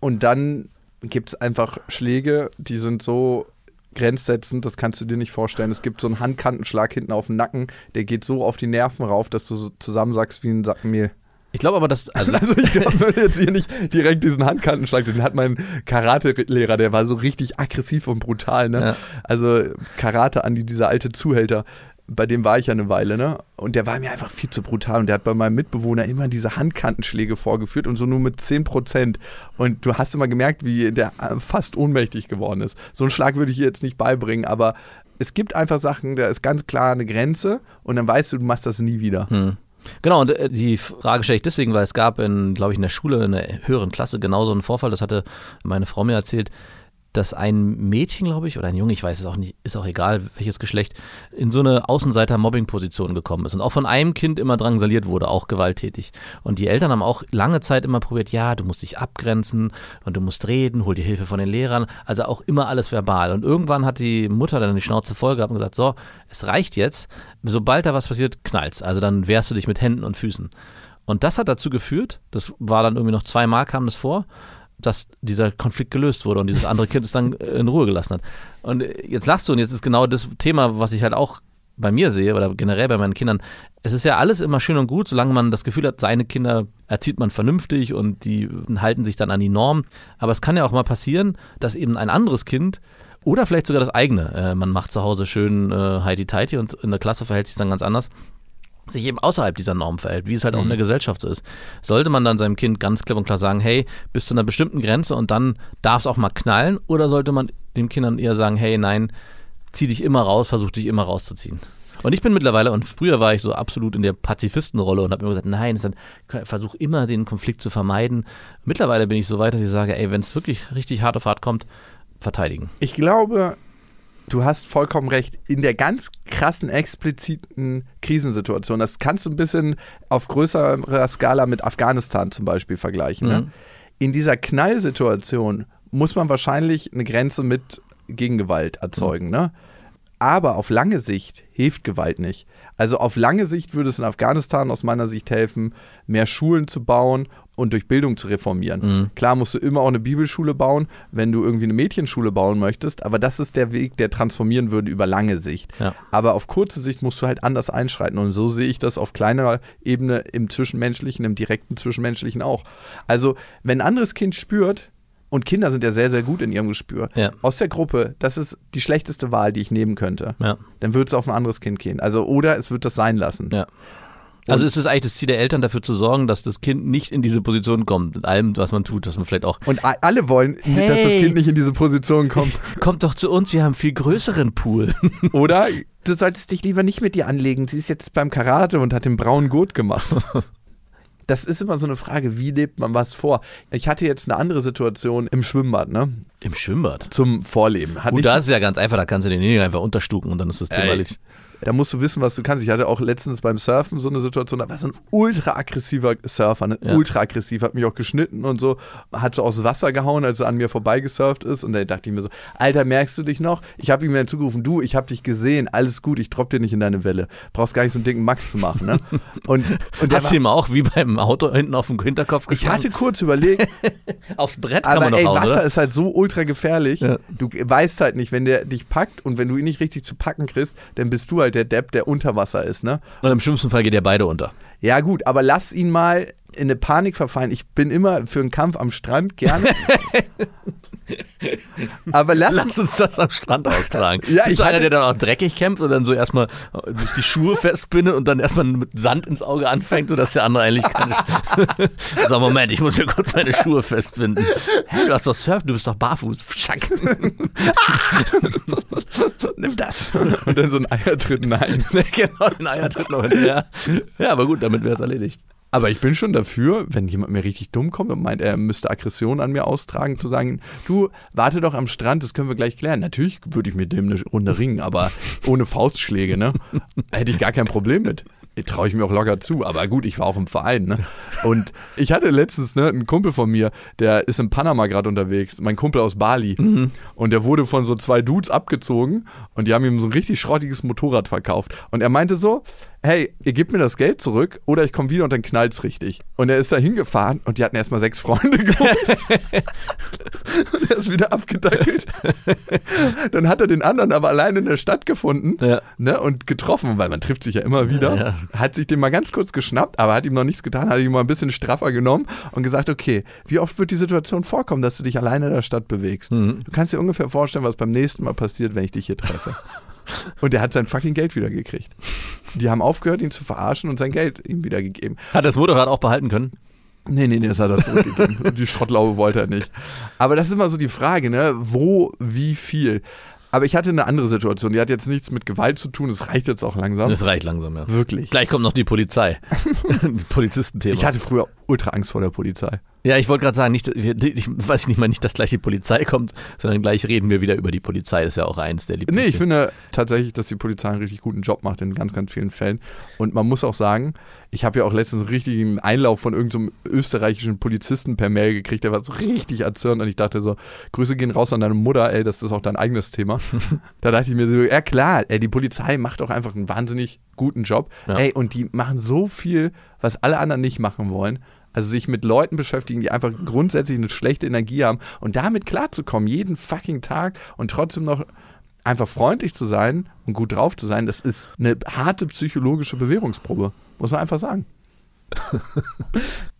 Und dann gibt es einfach Schläge, die sind so grenzsetzend, das kannst du dir nicht vorstellen. Es gibt so einen Handkantenschlag hinten auf den Nacken, der geht so auf die Nerven rauf, dass du so zusammensackst wie ein Sack Mehl. Ich glaube aber, dass, also, Also ich glaub, würde jetzt hier nicht direkt diesen Handkantenschlag, den hat mein Karate-Lehrer, der war so richtig aggressiv und brutal, ne? Ja. Also Karate an die, dieser alte Zuhälter, bei dem war ich ja eine Weile, ne? Und der war mir einfach viel zu brutal und der hat bei meinem Mitbewohner immer diese Handkantenschläge vorgeführt und so nur mit 10 Prozent. Und du hast immer gemerkt, wie der äh, fast ohnmächtig geworden ist. So einen Schlag würde ich jetzt nicht beibringen, aber es gibt einfach Sachen, da ist ganz klar eine Grenze und dann weißt du, du machst das nie wieder. hm. Genau, und äh, die Frage stelle ich deswegen, weil es gab in, glaube ich, in der Schule, in der höheren Klasse genau so einen Vorfall, das hatte meine Frau mir erzählt, dass ein Mädchen, glaube ich, oder ein Junge, ich weiß es auch nicht, ist auch egal, welches Geschlecht, in so eine Außenseiter-Mobbing-Position gekommen ist und auch von einem Kind immer drangsaliert wurde, auch gewalttätig. Und die Eltern haben auch lange Zeit immer probiert, ja, du musst dich abgrenzen und du musst reden, hol dir Hilfe von den Lehrern, also auch immer alles verbal. Und irgendwann hat die Mutter dann die Schnauze voll gehabt und gesagt, so, es reicht jetzt, sobald da was passiert, knallt's. Also dann wehrst du dich mit Händen und Füßen. Und das hat dazu geführt, das war dann irgendwie noch zweimal kam das vor, dass dieser Konflikt gelöst wurde und dieses andere Kind es dann in Ruhe gelassen hat. Und jetzt lachst du und jetzt ist genau das Thema, was ich halt auch bei mir sehe oder generell bei meinen Kindern. Es ist ja alles immer schön und gut, solange man das Gefühl hat, seine Kinder erzieht man vernünftig und die halten sich dann an die Norm. Aber es kann ja auch mal passieren, dass eben ein anderes Kind oder vielleicht sogar das eigene, äh, man macht zu Hause schön äh, heiti-teiti und in der Klasse verhält sich dann ganz anders, sich eben außerhalb dieser Norm verhält, wie es halt auch in der Gesellschaft so ist. Sollte man dann seinem Kind ganz klipp und klar sagen, hey, bis zu einer bestimmten Grenze und dann darf es auch mal knallen, oder sollte man den Kindern eher sagen, hey, nein, zieh dich immer raus, versuch dich immer rauszuziehen. Und ich bin mittlerweile, und früher war ich so absolut in der Pazifistenrolle und habe immer gesagt, nein, versuch immer den Konflikt zu vermeiden. Mittlerweile bin ich so weit, dass ich sage, ey, wenn es wirklich richtig hart auf hart kommt, verteidigen. Ich glaube, du hast vollkommen recht. In der ganz krassen, expliziten Krisensituation, das kannst du ein bisschen auf größerer Skala mit Afghanistan zum Beispiel vergleichen. Ne? Mhm. In dieser Knallsituation muss man wahrscheinlich eine Grenze mit Gegengewalt erzeugen. Ne? Aber auf lange Sicht hilft Gewalt nicht. Also auf lange Sicht würde es in Afghanistan aus meiner Sicht helfen, mehr Schulen zu bauen und durch Bildung zu reformieren. Mhm. Klar musst du immer auch eine Bibelschule bauen, wenn du irgendwie eine Mädchenschule bauen möchtest, aber das ist der Weg, der transformieren würde über lange Sicht. Ja. Aber auf kurze Sicht musst du halt anders einschreiten und so sehe ich das auf kleiner Ebene im Zwischenmenschlichen, im direkten Zwischenmenschlichen auch. Also, wenn ein anderes Kind spürt, und Kinder sind ja sehr, sehr gut in ihrem Gespür, Ja. aus der Gruppe, das ist die schlechteste Wahl, die ich nehmen könnte, Ja. dann wird es auf ein anderes Kind gehen. Also, oder es wird das sein lassen. Ja. Also ist es eigentlich das Ziel der Eltern, dafür zu sorgen, dass das Kind nicht in diese Position kommt, mit allem, was man tut, dass man vielleicht auch, Und alle wollen, dass das Hey. Kind nicht in diese Position kommt. kommt doch zu uns, wir haben einen viel größeren Pool. Oder du solltest dich lieber nicht mit ihr anlegen. Sie ist jetzt beim Karate und hat den braunen Gurt gemacht. Das ist immer so eine Frage, wie lebt man was vor? Ich hatte jetzt eine andere Situation im Schwimmbad, ne? Im Schwimmbad. Zum Vorleben. Hat Gut, da ist es ja ganz einfach, da kannst du den Nägel einfach unterstuken und dann ist das Thema erledigt. Da musst du wissen, was du kannst. Ich hatte auch letztens beim Surfen so eine Situation, da war so ein ultra aggressiver Surfer, ne? Ja. ultra aggressiv, hat mich auch geschnitten und so, hat so aus Wasser gehauen, als er an mir vorbeigesurft ist. Und da dachte ich mir so, Alter, merkst du dich noch? Ich habe ihm dann zugerufen, du, ich habe dich gesehen, alles gut, ich dropp dir nicht in deine Welle. Brauchst gar nicht so einen dicken Max zu machen. Ne? Und, und Hast du ihm auch wie beim Auto hinten auf dem Hinterkopf ich geschlagen? hatte kurz überlegt, Aufs Brett kann aber man noch ey, hauen, Wasser oder? ist halt so ultra gefährlich. Ja. Du weißt halt nicht, wenn der dich packt und wenn du ihn nicht richtig zu packen kriegst, dann bist du halt der Depp, der unter Wasser ist, ne? Und im schlimmsten Fall geht ihr beide unter. Ja, gut, aber lass ihn mal in eine Panik verfallen. Ich bin immer für einen Kampf am Strand, gerne. aber lass, Lass uns das am Strand austragen. Ja, Bist ich du einer, der dann auch dreckig kämpft und dann so erstmal durch die Schuhe festbindet und dann erstmal mit Sand ins Auge anfängt, sodass der andere eigentlich keine. so, Moment, ich muss mir kurz meine Schuhe festbinden. Hä, du hast doch Surfen, du bist doch barfuß. Schack. nimm das. Und dann so ein Eiertritt, nein. genau, den Eier tritt noch hinterher. Ja, aber gut, damit wäre es erledigt. Aber ich bin schon dafür, wenn jemand mir richtig dumm kommt und meint, er müsste Aggression an mir austragen, zu sagen, du, warte doch am Strand, das können wir gleich klären. Natürlich würde ich mit dem eine Runde ringen, aber ohne Faustschläge, ne? Hätte ich gar kein Problem mit. Traue ich mir auch locker zu. Aber gut, ich war auch im Verein, ne? Und ich hatte letztens, ne, einen Kumpel von mir, der ist in Panama gerade unterwegs, mein Kumpel aus Bali. Und der wurde von so zwei Dudes abgezogen und die haben ihm so ein richtig schrottiges Motorrad verkauft. Und er meinte so, hey, ihr gebt mir das Geld zurück oder ich komme wieder und dann knallt's richtig. Und er ist da hingefahren und die hatten erstmal sechs Freunde geholt. und er ist wieder abgedackelt. dann hat er den anderen aber alleine in der Stadt gefunden Ja. ne, und getroffen, weil man trifft sich ja immer wieder. Ja. Hat sich den mal ganz kurz geschnappt, aber hat ihm noch nichts getan, hat ihn mal ein bisschen straffer genommen und gesagt, okay, wie oft wird die Situation vorkommen, dass du dich alleine in der Stadt bewegst? Mhm. Du kannst dir ungefähr vorstellen, was beim nächsten Mal passiert, wenn ich dich hier treffe. und er hat sein fucking Geld wieder gekriegt. Die haben aufgehört, ihn zu verarschen und sein Geld ihm wieder gegeben. Hat das Motorrad auch behalten können? Nee, nee, nee, das hat er zurückgegeben. Und die Schrottlaube wollte er nicht. Aber das ist immer so die Frage, ne? Wo, wie viel? Aber ich hatte eine andere Situation, die hat jetzt nichts mit Gewalt zu tun, es reicht jetzt auch langsam. Das reicht langsam, ja. Wirklich. Gleich kommt noch die Polizei. Polizistenthema. Ich hatte früher ultra Angst vor der Polizei. Ja, ich wollte gerade sagen, nicht, ich weiß nicht mal nicht, dass gleich die Polizei kommt, sondern gleich reden wir wieder über die Polizei. Das ist ja auch eins der Lieblings. Nee, ich finde tatsächlich, dass die Polizei einen richtig guten Job macht in ganz, ganz vielen Fällen. Und man muss auch sagen, ich habe ja auch letztens einen richtigen Einlauf von irgendeinem österreichischen Polizisten per Mail gekriegt, der war so richtig erzürnt und ich dachte so, Grüße gehen raus an deine Mutter, ey, das ist auch dein eigenes Thema. da dachte ich mir so, ja klar, ey, die Polizei macht auch einfach einen wahnsinnig guten Job. Ja. Ey, und die machen so viel, was alle anderen nicht machen wollen. Also sich mit Leuten beschäftigen, die einfach grundsätzlich eine schlechte Energie haben und damit klarzukommen, jeden fucking Tag und trotzdem noch einfach freundlich zu sein und gut drauf zu sein, das ist eine harte psychologische Bewährungsprobe. Muss man einfach sagen.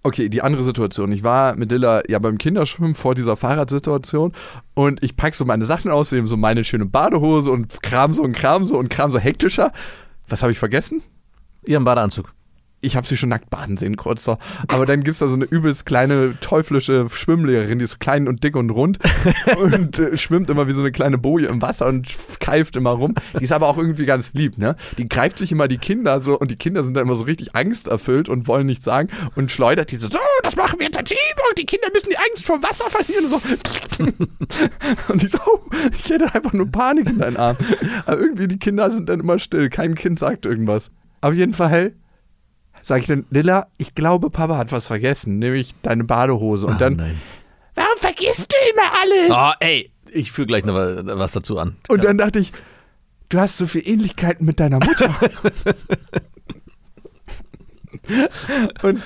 Okay, die andere Situation. Ich war mit Dilla ja beim Kinderschwimmen vor dieser Fahrradsituation und ich pack so meine Sachen aus, eben so meine schöne Badehose und kram so und kram so und kram so hektischer. Was habe ich vergessen? Ihren Badeanzug. Ich habe sie schon nackt baden sehen, kurz so. Aber dann gibt es da so eine übelst kleine teuflische Schwimmlehrerin, die ist so klein und dick und rund und äh, schwimmt immer wie so eine kleine Boje im Wasser und keift immer rum. Die ist aber auch irgendwie ganz lieb, ne? Die greift sich immer die Kinder so und die Kinder sind da immer so richtig angsterfüllt und wollen nichts sagen und schleudert die so, so, das machen wir jetzt Team und die Kinder müssen die Angst vom Wasser verlieren. So. und die so, oh, ich hätte einfach nur Panik in deinen Arm. Aber irgendwie die Kinder sind dann immer still, kein Kind sagt irgendwas. Auf jeden Fall sage ich dann, Lilla, ich glaube, Papa hat was vergessen, nämlich deine Badehose. Und dann, Ah, nein. warum vergisst du immer alles? Oh, ey, ich führe gleich noch wa- was dazu an. Und dann dachte ich, du hast so viel Ähnlichkeiten mit deiner Mutter. Und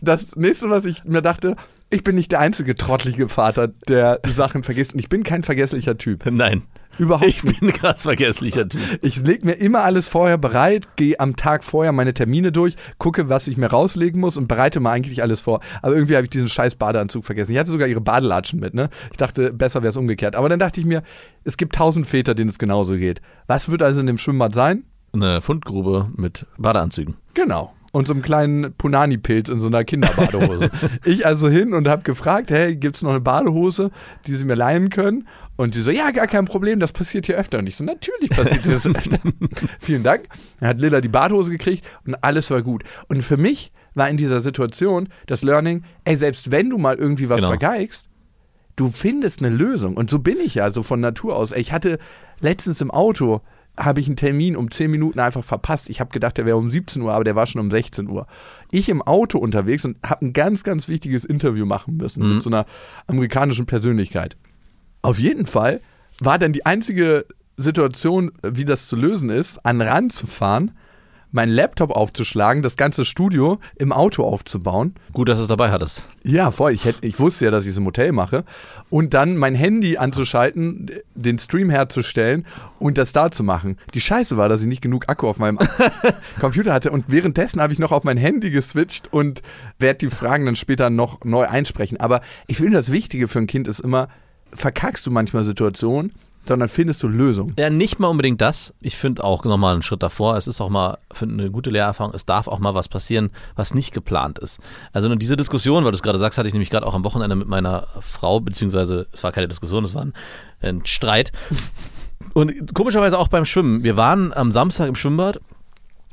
das nächste, was ich mir dachte, ich bin nicht der einzige trottlige Vater, der Sachen vergisst. Und ich bin kein vergesslicher Typ. Nein. Überhaupt Ich nicht. bin ein krass vergesslicher Typ. Ich lege mir immer alles vorher bereit, gehe am Tag vorher meine Termine durch, gucke, was ich mir rauslegen muss und bereite mir eigentlich alles vor. Aber irgendwie habe ich diesen scheiß Badeanzug vergessen. Ich hatte sogar ihre Badelatschen mit, ne? Ich dachte, besser wäre es umgekehrt. Aber dann dachte ich mir, es gibt tausend Väter, denen es genauso geht. Was wird also in dem Schwimmbad sein? Eine Fundgrube mit Badeanzügen. Genau. Und so einem kleinen Punani-Pilz in so einer Kinderbadehose. ich also hin und habe gefragt, hey, gibt es noch eine Badehose, die sie mir leihen können? Und die so, ja, gar kein Problem, das passiert hier öfter. Und ich so, natürlich passiert hier das öfter. Vielen Dank. Dann hat Lilla die Badehose gekriegt und alles war gut. Und für mich war in dieser Situation das Learning, ey, selbst wenn du mal irgendwie was Genau. vergeigst, du findest eine Lösung. Und so bin ich ja, so von Natur aus. Ich hatte letztens im Auto, habe ich einen Termin um 10 Minuten einfach verpasst. Ich habe gedacht, der wäre um 17 Uhr, aber der war schon um 16 Uhr. Ich im Auto unterwegs und habe ein ganz, ganz wichtiges Interview machen müssen mit so einer amerikanischen Persönlichkeit. Auf jeden Fall war dann die einzige Situation, wie das zu lösen ist, an Rand zu fahren, meinen Laptop aufzuschlagen, das ganze Studio im Auto aufzubauen Gut, dass du es dabei hattest. ja, voll. Ich, hätt, ich wusste ja, dass ich es im Hotel mache. Und dann mein Handy anzuschalten, den Stream herzustellen und das da zu machen. Die Scheiße war, dass ich nicht genug Akku auf meinem Computer hatte. Und währenddessen habe ich noch auf mein Handy geswitcht und werde die Fragen dann später noch neu einsprechen. Aber ich finde, das Wichtige für ein Kind ist immer, verkackst du manchmal Situationen, sondern findest du Lösungen. Ja, nicht mal unbedingt das. Ich finde auch nochmal einen Schritt davor. Es ist auch mal eine gute Lehrerfahrung, es darf auch mal was passieren, was nicht geplant ist. Also diese Diskussion, weil du es gerade sagst, hatte ich nämlich gerade auch am Wochenende mit meiner Frau, beziehungsweise es war keine Diskussion, es war ein, ein Streit. Und komischerweise auch beim Schwimmen. Wir waren am Samstag im Schwimmbad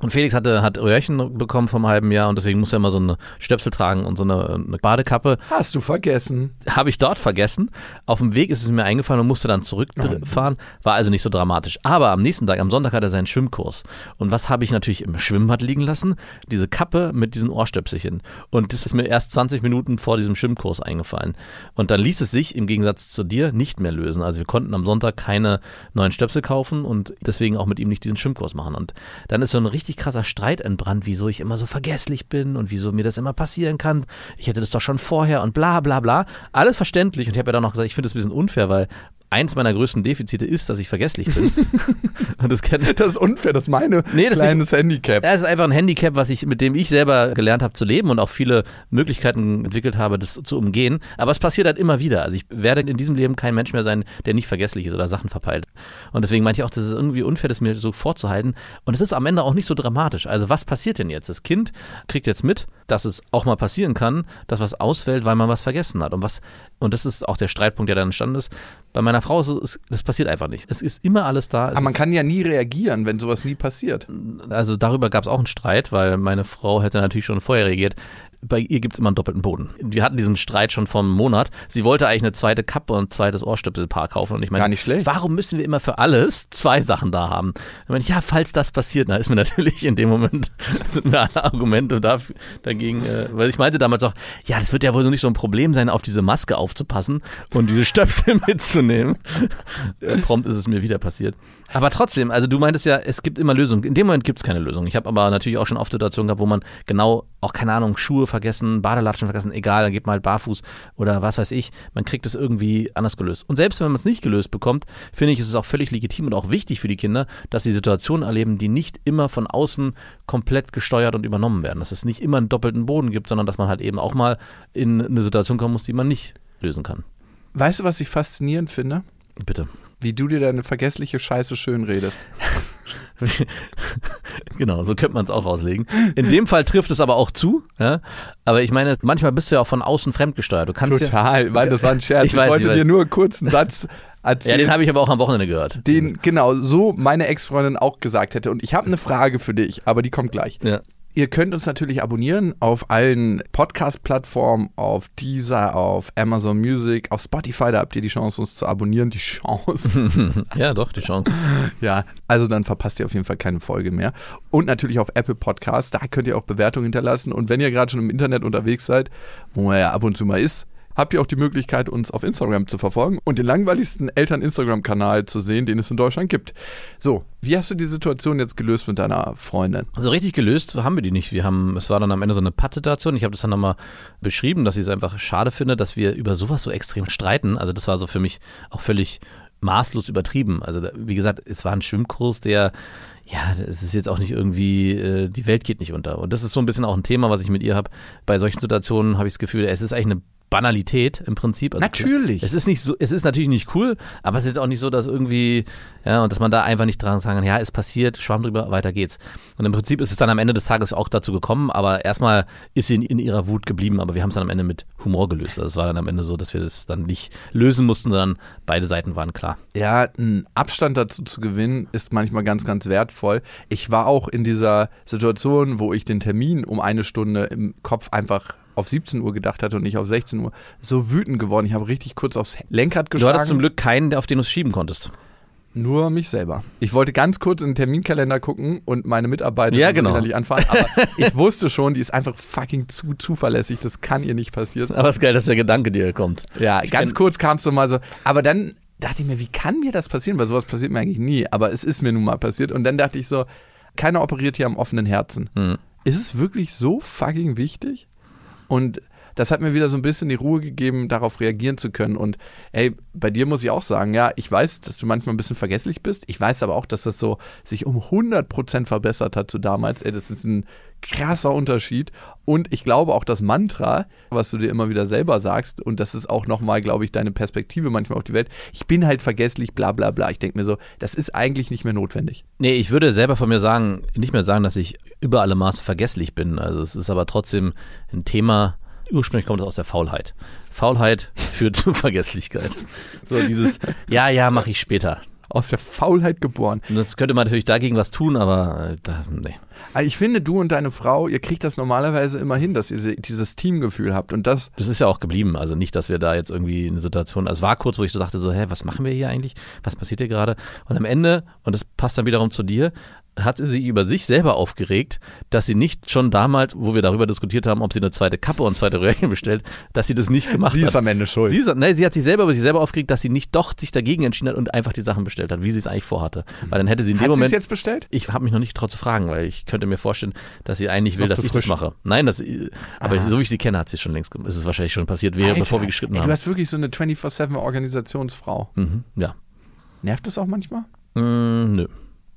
und Felix hatte, hat Röhrchen bekommen vom halben Jahr und deswegen muss er immer so eine Stöpsel tragen und so eine, eine Badekappe. Hast du vergessen? Habe ich dort vergessen. Auf dem Weg ist es mir eingefallen und musste dann zurückfahren. War also nicht so dramatisch. Aber am nächsten Tag, am Sonntag, hat er seinen Schwimmkurs. Und was habe ich natürlich im Schwimmbad liegen lassen? Diese Kappe mit diesen Ohrstöpselchen. Und das ist mir erst 20 Minuten vor diesem Schwimmkurs eingefallen. Und dann ließ es sich im Gegensatz zu dir nicht mehr lösen. Also wir konnten am Sonntag keine neuen Stöpsel kaufen und deswegen auch mit ihm nicht diesen Schwimmkurs machen. Und dann ist so ein richtig krasser Streit entbrannt, wieso ich immer so vergesslich bin und wieso mir das immer passieren kann. Ich hätte das doch schon vorher und bla bla bla. Alles verständlich. Und ich habe ja dann noch gesagt, ich finde das ein bisschen unfair, weil eins meiner größten Defizite ist, dass ich vergesslich bin. und das kennt Das ist unfair, das ist meine Nee, das kleines Handicap. ja, es ist einfach ein Handicap, was ich, mit dem ich selber gelernt habe zu leben und auch viele Möglichkeiten entwickelt habe, das zu umgehen. Aber es passiert halt immer wieder. Also ich werde in diesem Leben kein Mensch mehr sein, der nicht vergesslich ist oder Sachen verpeilt. Und deswegen meinte ich auch, das ist irgendwie unfair, das mir so vorzuhalten. Und es ist am Ende auch nicht so dramatisch. Also was passiert denn jetzt? Das Kind kriegt jetzt mit, dass es auch mal passieren kann, dass was ausfällt, weil man was vergessen hat. Und was, und das ist auch der Streitpunkt, der dann entstanden ist. Bei meiner Frau ist es, das passiert einfach nicht. Es ist immer alles da. Es Aber man kann ja nie reagieren, wenn sowas nie passiert. also darüber gab es auch einen Streit, weil meine Frau hätte natürlich schon vorher reagiert. Bei ihr gibt es immer einen doppelten Boden. Wir hatten diesen Streit schon vor einem Monat. Sie wollte eigentlich eine zweite Kappe und ein zweites Ohrstöpselpaar kaufen. Und ich meine, Gar nicht schlecht. warum müssen wir immer für alles zwei Sachen da haben? Ich meine, ja, falls das passiert, dann ist mir natürlich in dem Moment sind mir alle Argumente dafür, dagegen, äh, weil ich meinte damals auch, ja, das wird ja wohl so nicht so ein Problem sein, auf diese Maske aufzupassen und diese Stöpsel mitzunehmen. Äh, Prompt ist es mir wieder passiert. Aber trotzdem, also du meintest ja, es gibt immer Lösungen. In dem Moment gibt es keine Lösung. Ich habe aber natürlich auch schon oft Situationen gehabt, wo man genau, auch keine Ahnung, Schuhe vergessen, Badelatschen vergessen, egal, dann geht man halt barfuß oder was weiß ich. Man kriegt es irgendwie anders gelöst. Und selbst wenn man es nicht gelöst bekommt, finde ich, ist es auch völlig legitim und auch wichtig für die Kinder, dass sie Situationen erleben, die nicht immer von außen komplett gesteuert und übernommen werden. Dass es nicht immer einen doppelten Boden gibt, sondern dass man halt eben auch mal in eine Situation kommen muss, die man nicht lösen kann. Weißt du, was ich faszinierend finde? Bitte. Wie du dir deine vergessliche Scheiße schön redest. Genau, so könnte man es auch auslegen. In dem Fall trifft es aber auch zu. Ja? Aber ich meine, manchmal bist du ja auch von außen fremdgesteuert. Du kannst ja, Total, weil das war ein Scherz. Ich weiß, wollte ich weiß. dir nur einen Satz ja, erzählen. den habe ich aber auch am Wochenende gehört. den genau so meine Ex-Freundin auch gesagt hätte. Und ich habe eine Frage für dich, aber die kommt gleich. Ja. Ihr könnt uns natürlich abonnieren auf allen Podcast-Plattformen, auf Deezer, auf Amazon Music, auf Spotify, da habt ihr die Chance, uns zu abonnieren. Die Chance. ja, doch, die Chance. ja, also dann verpasst ihr auf jeden Fall keine Folge mehr. Und natürlich auf Apple Podcasts, da könnt ihr auch Bewertungen hinterlassen. Und wenn ihr gerade schon im Internet unterwegs seid, wo man ja ab und zu mal ist, habt ihr auch die Möglichkeit, uns auf Instagram zu verfolgen und den langweiligsten Eltern-Instagram-Kanal zu sehen, den es in Deutschland gibt. So, wie hast du die Situation jetzt gelöst mit deiner Freundin? Also richtig gelöst haben wir die nicht. Wir haben, es war dann am Ende so eine Pattsituation. Ich habe das dann nochmal beschrieben, dass ich es einfach schade finde, dass wir über sowas so extrem streiten. Also das war so für mich auch völlig maßlos übertrieben. Also wie gesagt, es war ein Schwimmkurs, der ja, es ist jetzt auch nicht irgendwie, äh, die Welt geht nicht unter. Und das ist so ein bisschen auch ein Thema, was ich mit ihr habe. Bei solchen Situationen habe ich das Gefühl, es ist eigentlich eine Banalität im Prinzip. Also Natürlich. Es ist nicht so, es ist natürlich nicht cool, aber es ist auch nicht so, dass irgendwie, ja, und dass man da einfach nicht dran sagen kann, ja, ist passiert, Schwamm drüber, weiter geht's. Und im Prinzip ist es dann am Ende des Tages auch dazu gekommen, aber erstmal ist sie in, in ihrer Wut geblieben, aber wir haben es dann am Ende mit Humor gelöst. Also es war dann am Ende so, dass wir das dann nicht lösen mussten, sondern beide Seiten waren klar. Ja, einen Abstand dazu zu gewinnen, ist manchmal ganz, ganz wertvoll. Ich war auch in dieser Situation, wo ich den Termin um eine Stunde im Kopf einfach auf 17 Uhr gedacht hatte und nicht auf 16 Uhr, so wütend geworden. Ich habe richtig kurz aufs Lenkrad Du geschlagen. hattest zum Glück keinen, auf den du es schieben konntest. Nur mich selber. Ich wollte ganz kurz in den Terminkalender gucken und meine Mitarbeiter Ja, genau. innerlich anfahren, aber ich wusste schon, die ist einfach fucking zu zuverlässig. Das kann ihr nicht passieren. Aber es ist geil, dass der Gedanke dir kommt. Ja, Ich ganz kurz kamst du mal so. Aber dann dachte ich mir, wie kann mir das passieren? Weil sowas passiert mir eigentlich nie. Aber es ist mir nun mal passiert. Und dann dachte ich so, keiner operiert hier am offenen Herzen. Hm. Ist es wirklich so fucking wichtig? Und das hat mir wieder so ein bisschen die Ruhe gegeben, darauf reagieren zu können. Und ey, bei dir muss ich auch sagen, ja, ich weiß, dass du manchmal ein bisschen vergesslich bist. Ich weiß aber auch, dass das so sich um 100% verbessert hat zu damals. Ey, das ist ein krasser Unterschied. Und ich glaube auch das Mantra, was du dir immer wieder selber sagst, und das ist auch nochmal, glaube ich, deine Perspektive manchmal auf die Welt. Ich bin halt vergesslich, bla bla bla. Ich denke mir so, das ist eigentlich nicht mehr notwendig. Nee, ich würde selber von mir sagen, nicht mehr sagen, dass ich über alle Maße vergesslich bin. Also es ist aber trotzdem ein Thema, ursprünglich kommt es aus der Faulheit. Faulheit führt zu Vergesslichkeit. So dieses, ja, ja, mache ich später. Aus der Faulheit geboren. Und das könnte man natürlich dagegen was tun, aber äh, da, nee. Also ich finde, du und deine Frau, ihr kriegt das normalerweise immer hin, dass ihr se- dieses Teamgefühl habt. Und das, Das ist ja auch geblieben. Also nicht, dass wir da jetzt irgendwie eine Situation, also es war kurz, wo ich so dachte, so, hä, was machen wir hier eigentlich? Was passiert hier gerade? Und am Ende, und das passt dann wiederum zu dir, hatte sie über sich selber aufgeregt, dass sie nicht schon damals, wo wir darüber diskutiert haben, ob sie eine zweite Kappe und zweite Röhrchen bestellt, dass sie das nicht gemacht sie hat. ist am Ende schuld. Sie, ist- nee, sie hat sich selber über sich selber aufgeregt, dass sie nicht doch sich dagegen entschieden hat und einfach die Sachen bestellt hat, wie sie es eigentlich vorhatte. Weil dann hätte sie in dem hat sie es Moment. jetzt bestellt? Ich habe mich noch nicht getraut zu fragen, weil ich könnte mir vorstellen, dass sie eigentlich will, Noch dass ich das frisch. mache. Nein, das, aber Ah. so wie ich sie kenne, hat sie es schon längst gemacht. Ist es wahrscheinlich schon passiert, wäre, bevor wir geschritten ey, haben. Du hast wirklich so eine 24-7-Organisationsfrau. Mhm, ja. Nervt das auch manchmal? Mm, nö.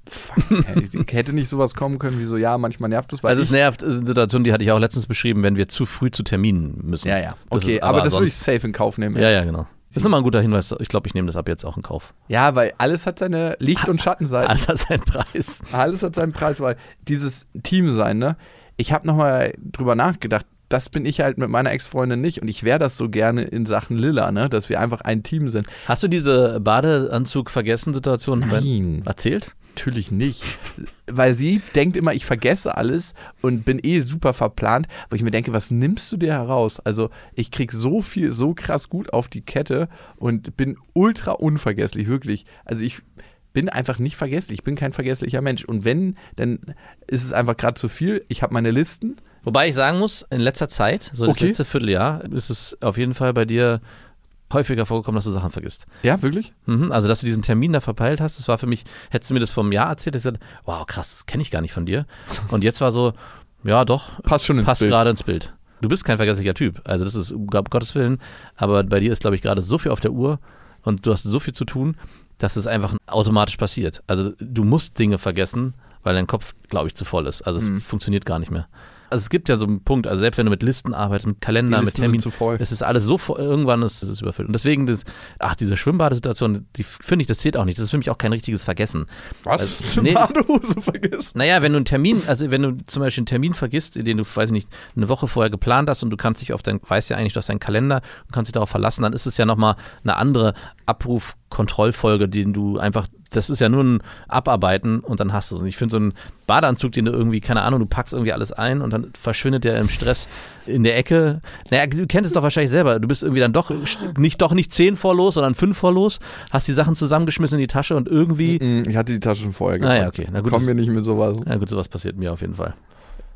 Fuck, ich hätte nicht sowas kommen können wie so, ja, manchmal nervt es, Also es nervt, äh, eine Situation, die hatte ich auch letztens beschrieben, wenn wir zu früh zu Terminen müssen. Ja, ja. Das Okay, ist- aber, das würde ich safe in Kauf nehmen. Ja, ja, genau. Das ist nochmal ein guter Hinweis. Ich glaube, ich nehme das ab jetzt auch in Kauf. Ja, weil alles hat seine Licht- und Schattenseiten. Alles hat seinen Preis. Alles hat seinen Preis, weil dieses Team sein, ne? Ich habe nochmal drüber nachgedacht, das bin ich halt mit meiner Ex-Freundin nicht und ich wäre das so gerne in Sachen Lilla, ne? Dass wir einfach ein Team sind. Hast du diese Badeanzug-Vergessen-Situation erzählt? Natürlich nicht. Weil sie denkt immer, ich vergesse alles und bin eh super verplant, wo ich mir denke, was nimmst du dir heraus? Also ich krieg so viel, so krass gut auf die Kette und bin ultra unvergesslich, wirklich. Also ich bin einfach nicht vergesslich, ich bin kein vergesslicher Mensch. Und wenn, dann ist es einfach gerade zu viel. Ich habe meine Listen. Wobei ich sagen muss, in letzter Zeit, so das Okay. letzte Vierteljahr, ist es auf jeden Fall bei dir häufiger vorgekommen, dass du Sachen vergisst. Ja, wirklich? Mhm, also, dass du diesen Termin da verpeilt hast, das war für mich, hättest du mir das vom Jahr erzählt, ich gesagt, wow, krass, das kenne ich gar nicht von dir. Und jetzt war so, ja, doch, Passt schon ins passt Bild. gerade ins Bild. Du bist kein vergesslicher Typ, also das ist um Gottes Willen, aber bei dir ist, glaube ich, gerade so viel auf der Uhr und du hast so viel zu tun, dass es einfach automatisch passiert. Also du musst Dinge vergessen, weil dein Kopf, glaube ich, zu voll ist. Also es Mhm. funktioniert gar nicht mehr. Also es gibt ja so einen Punkt, also selbst wenn du mit Listen arbeitest, mit Kalender, mit Termin, zu voll. es ist alles so voll, irgendwann ist es überfüllt. Und deswegen, das, ach, diese Schwimmbadesituation, die finde ich, das zählt auch nicht. Das ist für mich auch kein richtiges Vergessen. Was? Also, nee. Badehose vergessen? Naja, wenn du einen Termin, also wenn du zum Beispiel einen Termin vergisst, den du, weiß ich nicht, eine Woche vorher geplant hast und du kannst dich auf dein, weißt ja eigentlich, du hast deinen Kalender und kannst dich darauf verlassen, dann ist es ja nochmal eine andere Abrufkontrollfolge, den du einfach, das ist ja nur ein Abarbeiten und dann hast du es. Und ich finde so einen Badeanzug, den du irgendwie, keine Ahnung, du packst irgendwie alles ein und dann verschwindet der im Stress in der Ecke. Naja, du kennst es doch wahrscheinlich selber. Du bist irgendwie dann doch nicht, doch nicht zehn vor los, sondern fünf vor los, hast die Sachen zusammengeschmissen in die Tasche und irgendwie, Mm, Ich hatte die Tasche schon vorher Ah, gepackt. ja, okay. Na gut, Kommen wir nicht mit sowas. na gut, sowas passiert mir auf jeden Fall.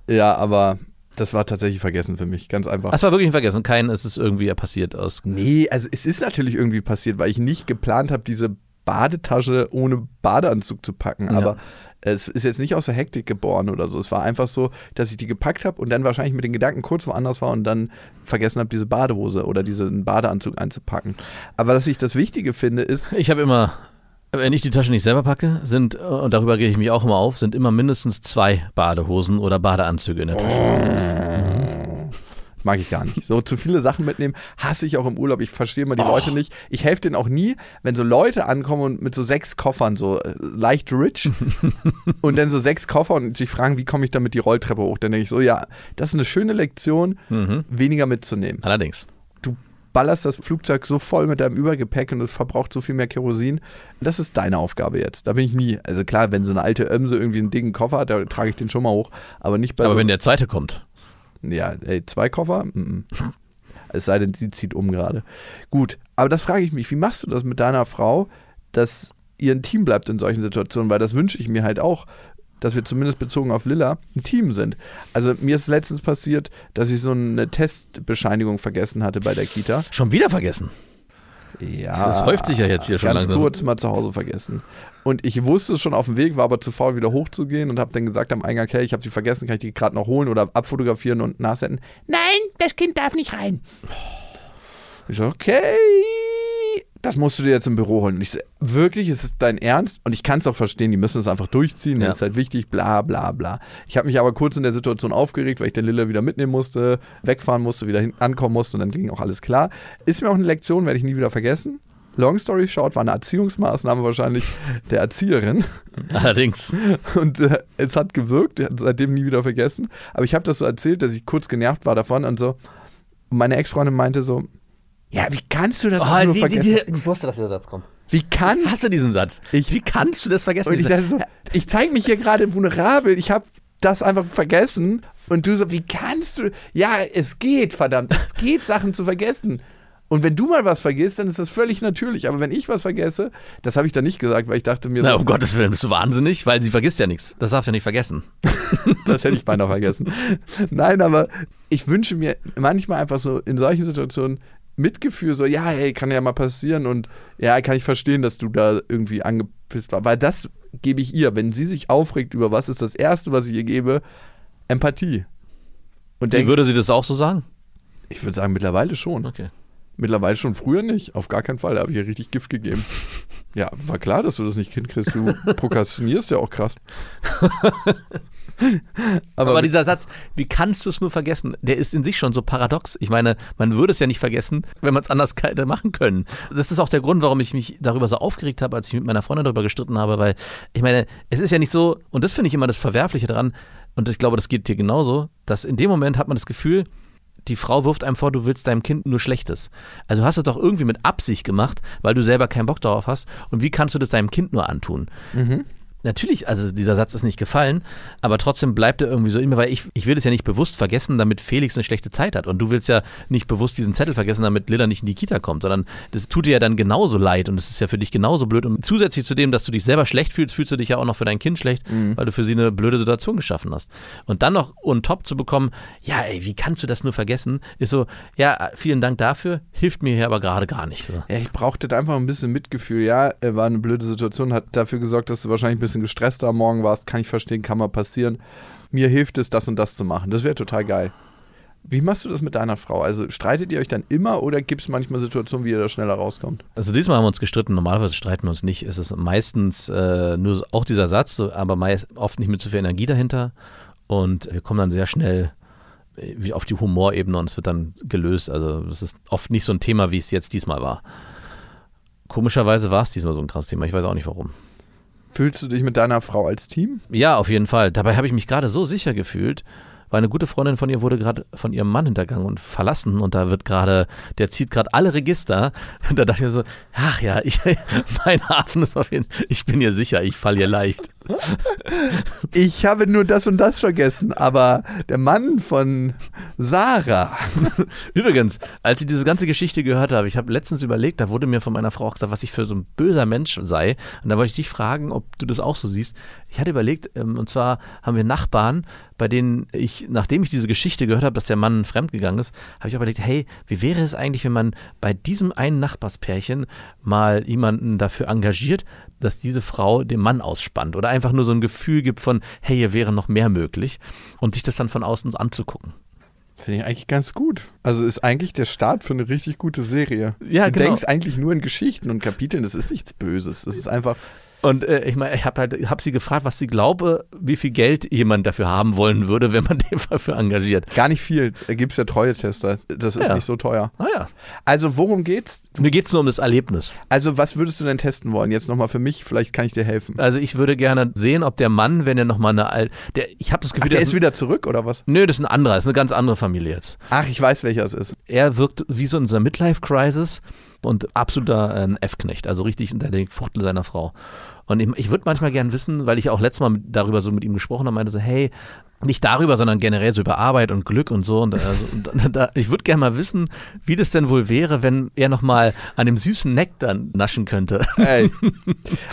Ja, aber Das war tatsächlich vergessen für mich, ganz einfach. Das war wirklich ein Vergessen. Kein, es ist irgendwie passiert aus. Nee, also es ist natürlich irgendwie passiert, weil ich nicht geplant habe, diese Badetasche ohne Badeanzug zu packen. Ja. Aber es ist jetzt nicht aus der Hektik geboren oder so. Es war einfach so, dass ich die gepackt habe und dann wahrscheinlich mit den Gedanken kurz woanders war und dann vergessen habe, diese Badehose oder diesen Badeanzug einzupacken. Aber was ich das Wichtige finde, ist, Ich habe immer, wenn ich die Tasche nicht selber packe, sind, und darüber rege ich mich auch immer auf, sind immer mindestens zwei Badehosen oder Badeanzüge in der Tasche. mag ich gar nicht. So zu viele Sachen mitnehmen, hasse ich auch im Urlaub. Ich verstehe immer die Leute nicht. Ich helfe denen auch nie, wenn so Leute ankommen und mit so sechs Koffern, so äh, leicht rich und dann so sechs Koffer und sich fragen, wie komme ich damit die Rolltreppe hoch? Dann denke ich so, ja, das ist eine schöne Lektion, Mhm. weniger mitzunehmen. Allerdings. Ballerst das Flugzeug so voll mit deinem Übergepäck und es verbraucht so viel mehr Kerosin. Das ist deine Aufgabe jetzt. Da bin ich nie. Also klar, wenn so eine alte Ömse irgendwie einen dicken Koffer hat, da trage ich den schon mal hoch. Aber nicht bei Aber so wenn der zweite kommt, ja, ey, zwei Koffer? Mm -mm. Es sei denn, sie zieht um gerade. Gut, aber das frage ich mich, wie machst du das mit deiner Frau, dass ihr ein Team bleibt in solchen Situationen? Weil das wünsche ich mir halt auch, dass wir zumindest bezogen auf Lilla ein Team sind. Also mir ist letztens passiert, dass ich so eine Testbescheinigung vergessen hatte bei der Kita. schon wieder vergessen. Ja, Das häuft sich ja jetzt hier schon ganz langsam. kurz mal zu Hause vergessen. Und ich wusste es schon auf dem Weg, war aber zu faul, wieder hochzugehen und habe dann gesagt am Eingang, hey, ich habe sie vergessen, kann ich die gerade noch holen oder abfotografieren und nachsenden? Nein, das Kind darf nicht rein. Ich so, okay, das musst du dir jetzt im Büro holen. Und ich so, wirklich, ist es dein Ernst? Und ich kann es auch verstehen, die müssen es einfach durchziehen, Ja. das ist halt wichtig, bla bla bla. Ich habe mich aber kurz in der Situation aufgeregt, weil ich den Lilla wieder mitnehmen musste, wegfahren musste, wieder ankommen musste und dann ging auch alles klar. Ist mir auch eine Lektion, werde ich nie wieder vergessen. Long Story Short war eine Erziehungsmaßnahme wahrscheinlich der Erzieherin. Allerdings. Und äh, es hat gewirkt, hat seitdem nie wieder vergessen. Aber ich habe das so erzählt, dass ich kurz genervt war davon und so. Und meine Ex-Freundin meinte so, ja, wie kannst du das auch nur vergessen? ich wusste, dass der Satz kommt. wie kannst Hast du diesen Satz? Ich- Wie kannst du das vergessen? Und ich so, ich zeige mich hier gerade vulnerabel, ich habe das einfach vergessen. Und du so, wie kannst du? Ja, es geht, verdammt, es geht, Sachen zu vergessen. Und wenn du mal was vergisst, dann ist das völlig natürlich. Aber wenn ich was vergesse, das habe ich dann nicht gesagt, weil ich dachte mir Na, so, um Gottes Willen, bist du wahnsinnig, weil sie vergisst ja nichts. Das darfst du ja nicht vergessen. Das hätte ich beinahe vergessen. Nein, aber ich wünsche mir manchmal einfach so in solchen Situationen Mitgefühl, so, ja, hey, kann ja mal passieren und ja, kann ich verstehen, dass du da irgendwie angepisst warst. Weil das gebe ich ihr. Wenn sie sich aufregt über was, ist das Erste, was ich ihr gebe, Empathie. Und denk, würde sie das auch so sagen? ich würde sagen, mittlerweile schon. Okay. Mittlerweile schon, früher nicht. Auf gar keinen Fall. Da habe ich ihr richtig Gift gegeben. Ja, war klar, dass du das nicht hinkriegst. Du prokrastinierst ja auch krass. Aber, dieser Satz, wie kannst du es nur vergessen, der ist in sich schon so paradox. Ich meine, man würde es ja nicht vergessen, wenn man es anders hätte machen können. Das ist auch der Grund, warum ich mich darüber so aufgeregt habe, als ich mit meiner Freundin darüber gestritten habe, weil ich meine, es ist ja nicht so, und das finde ich immer das Verwerfliche daran, und ich glaube, das geht dir genauso, dass in dem Moment hat man das Gefühl, die Frau wirft einem vor, du willst deinem Kind nur Schlechtes. Also hast du es doch irgendwie mit Absicht gemacht, weil du selber keinen Bock darauf hast. Und wie kannst du das deinem Kind nur antun? Natürlich, also dieser Satz ist nicht gefallen, aber trotzdem bleibt er irgendwie so in mir, weil ich, ich will es ja nicht bewusst vergessen, damit Felix eine schlechte Zeit hat. Und du willst ja nicht bewusst diesen Zettel vergessen, damit Lilla nicht in die Kita kommt, sondern das tut dir ja dann genauso leid und es ist ja für dich genauso blöd. Und zusätzlich zu dem, dass du dich selber schlecht fühlst, fühlst du dich ja auch noch für dein Kind schlecht, weil du für sie eine blöde Situation geschaffen hast. Und dann noch on top zu bekommen, ja, ey, wie kannst du das nur vergessen, ist so, ja, vielen Dank dafür, hilft mir hier aber gerade gar nicht. So. Ja, ich brauchte da einfach ein bisschen Mitgefühl. Ja, war eine blöde Situation, hat dafür gesorgt, dass du wahrscheinlich ein bisschen gestresster am Morgen warst. Kann ich verstehen, kann mal passieren. Mir hilft es, das und das zu machen. Das wäre total geil. Wie machst du das mit deiner Frau? Also streitet ihr euch dann immer oder gibt es manchmal Situationen, wie ihr da schneller rauskommt? Also diesmal haben wir uns gestritten, normalerweise streiten wir uns nicht. Es ist meistens äh, nur auch dieser Satz, aber meist, oft nicht mit so viel Energie dahinter. Und wir kommen dann sehr schnell äh, wie auf die Humorebene und es wird dann gelöst. Also es ist oft nicht so ein Thema, wie es jetzt diesmal war. Komischerweise war es diesmal so ein krasses Thema. Ich weiß auch nicht warum. Fühlst du dich mit deiner Frau als Team? Ja, auf jeden Fall. Dabei habe ich mich gerade so sicher gefühlt, weil eine gute Freundin von ihr wurde gerade von ihrem Mann hintergangen und verlassen und da wird gerade, der zieht gerade alle Register. Und da dachte ich so, ach ja, ich, mein Hafen ist auf jeden Fall, ich bin hier sicher, ich falle hier leicht. Ich habe nur das und das vergessen, aber der Mann von Sarah. Übrigens, als ich diese ganze Geschichte gehört habe, ich habe letztens überlegt, da wurde mir von meiner Frau auch gesagt, was ich für so ein böser Mensch sei. Und da wollte ich dich fragen, ob du das auch so siehst. Ich hatte überlegt, ähm, und zwar haben wir Nachbarn, bei denen ich, nachdem ich diese Geschichte gehört habe, dass der Mann fremdgegangen ist, habe ich überlegt, hey, wie wäre es eigentlich, wenn man bei diesem einen Nachbarspärchen mal jemanden dafür engagiert, dass diese Frau den Mann ausspannt oder einfach nur so ein Gefühl gibt von, hey, hier wäre noch mehr möglich und sich das dann von außen anzugucken. Finde ich eigentlich ganz gut. Also ist eigentlich der Start für eine richtig gute Serie. Ja, du genau. denkst eigentlich nur in Geschichten und Kapiteln, das ist nichts Böses. Das ist einfach, Und äh, ich meine, ich habe halt, hab sie gefragt, was sie glaube, wie viel Geld jemand dafür haben wollen würde, wenn man den dafür engagiert. gar nicht viel. Da gibt es ja Treue-Tester. Das ist Ja. nicht so teuer. Naja, Also worum geht's? mir geht es nur um das Erlebnis. Also was würdest du denn testen wollen? Jetzt nochmal für mich, vielleicht kann ich dir helfen. Also ich würde gerne sehen, ob der Mann, wenn er nochmal eine alte, der, ich habe das Ach, Gefühl, der das ist wieder zurück oder was? Nö, das ist ein anderer, das ist eine ganz andere Familie jetzt. Ach, ich weiß, welcher es ist. Er wirkt wie so in dieser Midlife-Crisis und absoluter äh, F-Knecht, also richtig unter der Fuchtel seiner Frau. Und ich, ich würde manchmal gern wissen, weil ich auch letztes Mal mit, darüber so mit ihm gesprochen habe, meinte so, hey, nicht darüber, sondern generell so über Arbeit und Glück und so. Und, also, und da, ich würde gerne mal wissen, wie das denn wohl wäre, wenn er nochmal an dem süßen Nektar naschen könnte. Ey.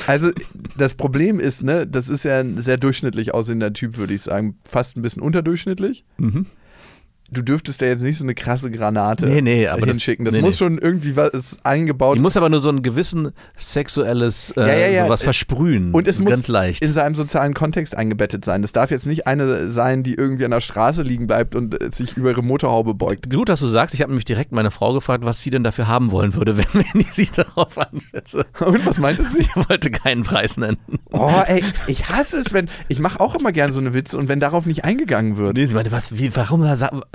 Also das Problem ist, ne, das ist ja ein sehr durchschnittlich aussehender Typ, würde ich sagen. Fast ein bisschen unterdurchschnittlich. Mhm. Du dürftest ja jetzt nicht so eine krasse Granate Nee, nee, aber das- hinschicken. Das, nee, muss schon irgendwie was eingebaut Die muss aber nur so ein gewissen sexuelles äh, Ja, ja, ja. sowas versprühen. Und es So muss ganz leicht. in seinem sozialen Kontext eingebettet sein. Das darf jetzt nicht eine sein, die irgendwie an der Straße liegen bleibt und äh, sich über ihre Motorhaube beugt. Gut, dass du sagst, ich habe nämlich direkt meine Frau gefragt, was sie denn dafür haben wollen würde, wenn, wenn ich sie darauf anschätze. Und was meinte sie? Sie wollte keinen Preis nennen. Oh, ey, ich hasse es, wenn. Ich mache auch immer gern so eine Witze und wenn darauf nicht eingegangen wird. Nee, sie meinte, was, wie, warum,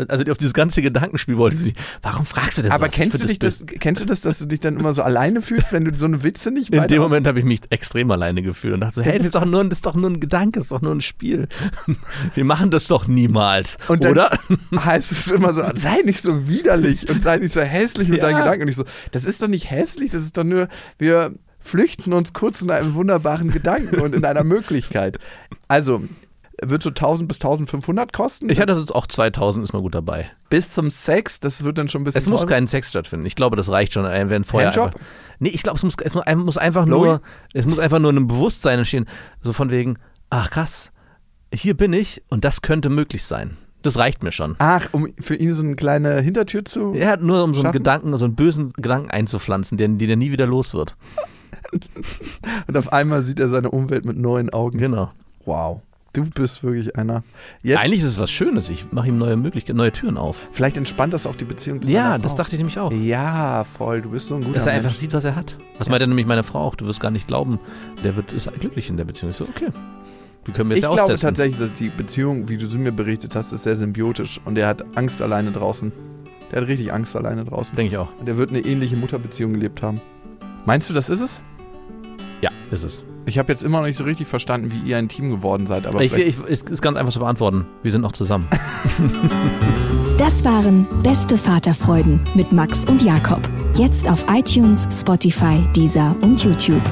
also auf dieses ganze Gedankenspiel wollte sie, warum fragst du denn Aber kennst du, dich find das, kennst du das, dass du dich dann immer so alleine fühlst, wenn du so eine Witze nicht In dem Moment habe ich mich extrem alleine gefühlt und dachte so, hey, das ist doch nur, das ist doch nur ein Gedanke, das ist doch nur ein Spiel. Wir machen das doch niemals, Und dann oder? heißt es immer so, sei nicht so widerlich und sei nicht so hässlich mit Ja. deinen Gedanken. Und ich so, das ist doch nicht hässlich, das ist doch nur, wir flüchten uns kurz in einem wunderbaren Gedanken und in einer Möglichkeit. Also, wird so 1000 bis 1500 kosten? Ich hatte jetzt auch 2000, ist mal gut dabei. bis zum Sex, das wird dann schon ein bisschen Es muss teurer. kein Sex stattfinden. Ich glaube, das reicht schon, äh, wenn vorher Handjob? einfach, Nee, ich glaube, es muss, es muss ein- muss einfach Louis? nur, es muss einfach nur ein Bewusstsein entstehen, so von wegen, ach krass, hier bin ich und das könnte möglich sein. Das reicht mir schon. Ach, um für ihn so eine kleine Hintertür zu. Er hat nur um so einen Schaffen? Gedanken, so einen bösen Gedanken einzupflanzen, den, den er nie wieder los wird. Und auf einmal sieht er seine Umwelt mit neuen Augen. Genau. Wow. Du bist wirklich einer. Jetzt, Eigentlich ist es was Schönes. Ich mache ihm neue Möglichkeiten, neue Türen auf. vielleicht entspannt das auch die Beziehung zu Ja, das dachte ich nämlich auch. Ja, voll. Du bist so ein guter Dass er einfach Mensch. sieht, was er hat. Das meint er nämlich meine Frau auch. Du wirst gar nicht glauben, der wird ist glücklich in der Beziehung. Ich so, okay. Wie können wir Ich jetzt ja glaube austesten? tatsächlich, dass die Beziehung, wie du sie mir berichtet hast, ist sehr symbiotisch. Und er hat Angst alleine draußen. Der hat richtig Angst alleine draußen. Denke ich auch. Und er wird eine ähnliche Mutterbeziehung gelebt haben. Meinst du, das ist es? Ja, ist es. Ich habe jetzt immer noch nicht so richtig verstanden, wie ihr ein Team geworden seid. Aber Ich, ich, es ist ganz einfach zu beantworten. Wir sind noch zusammen. Das waren Beste Vaterfreuden mit Max und Jakob. Jetzt auf iTunes, Spotify, Deezer und YouTube.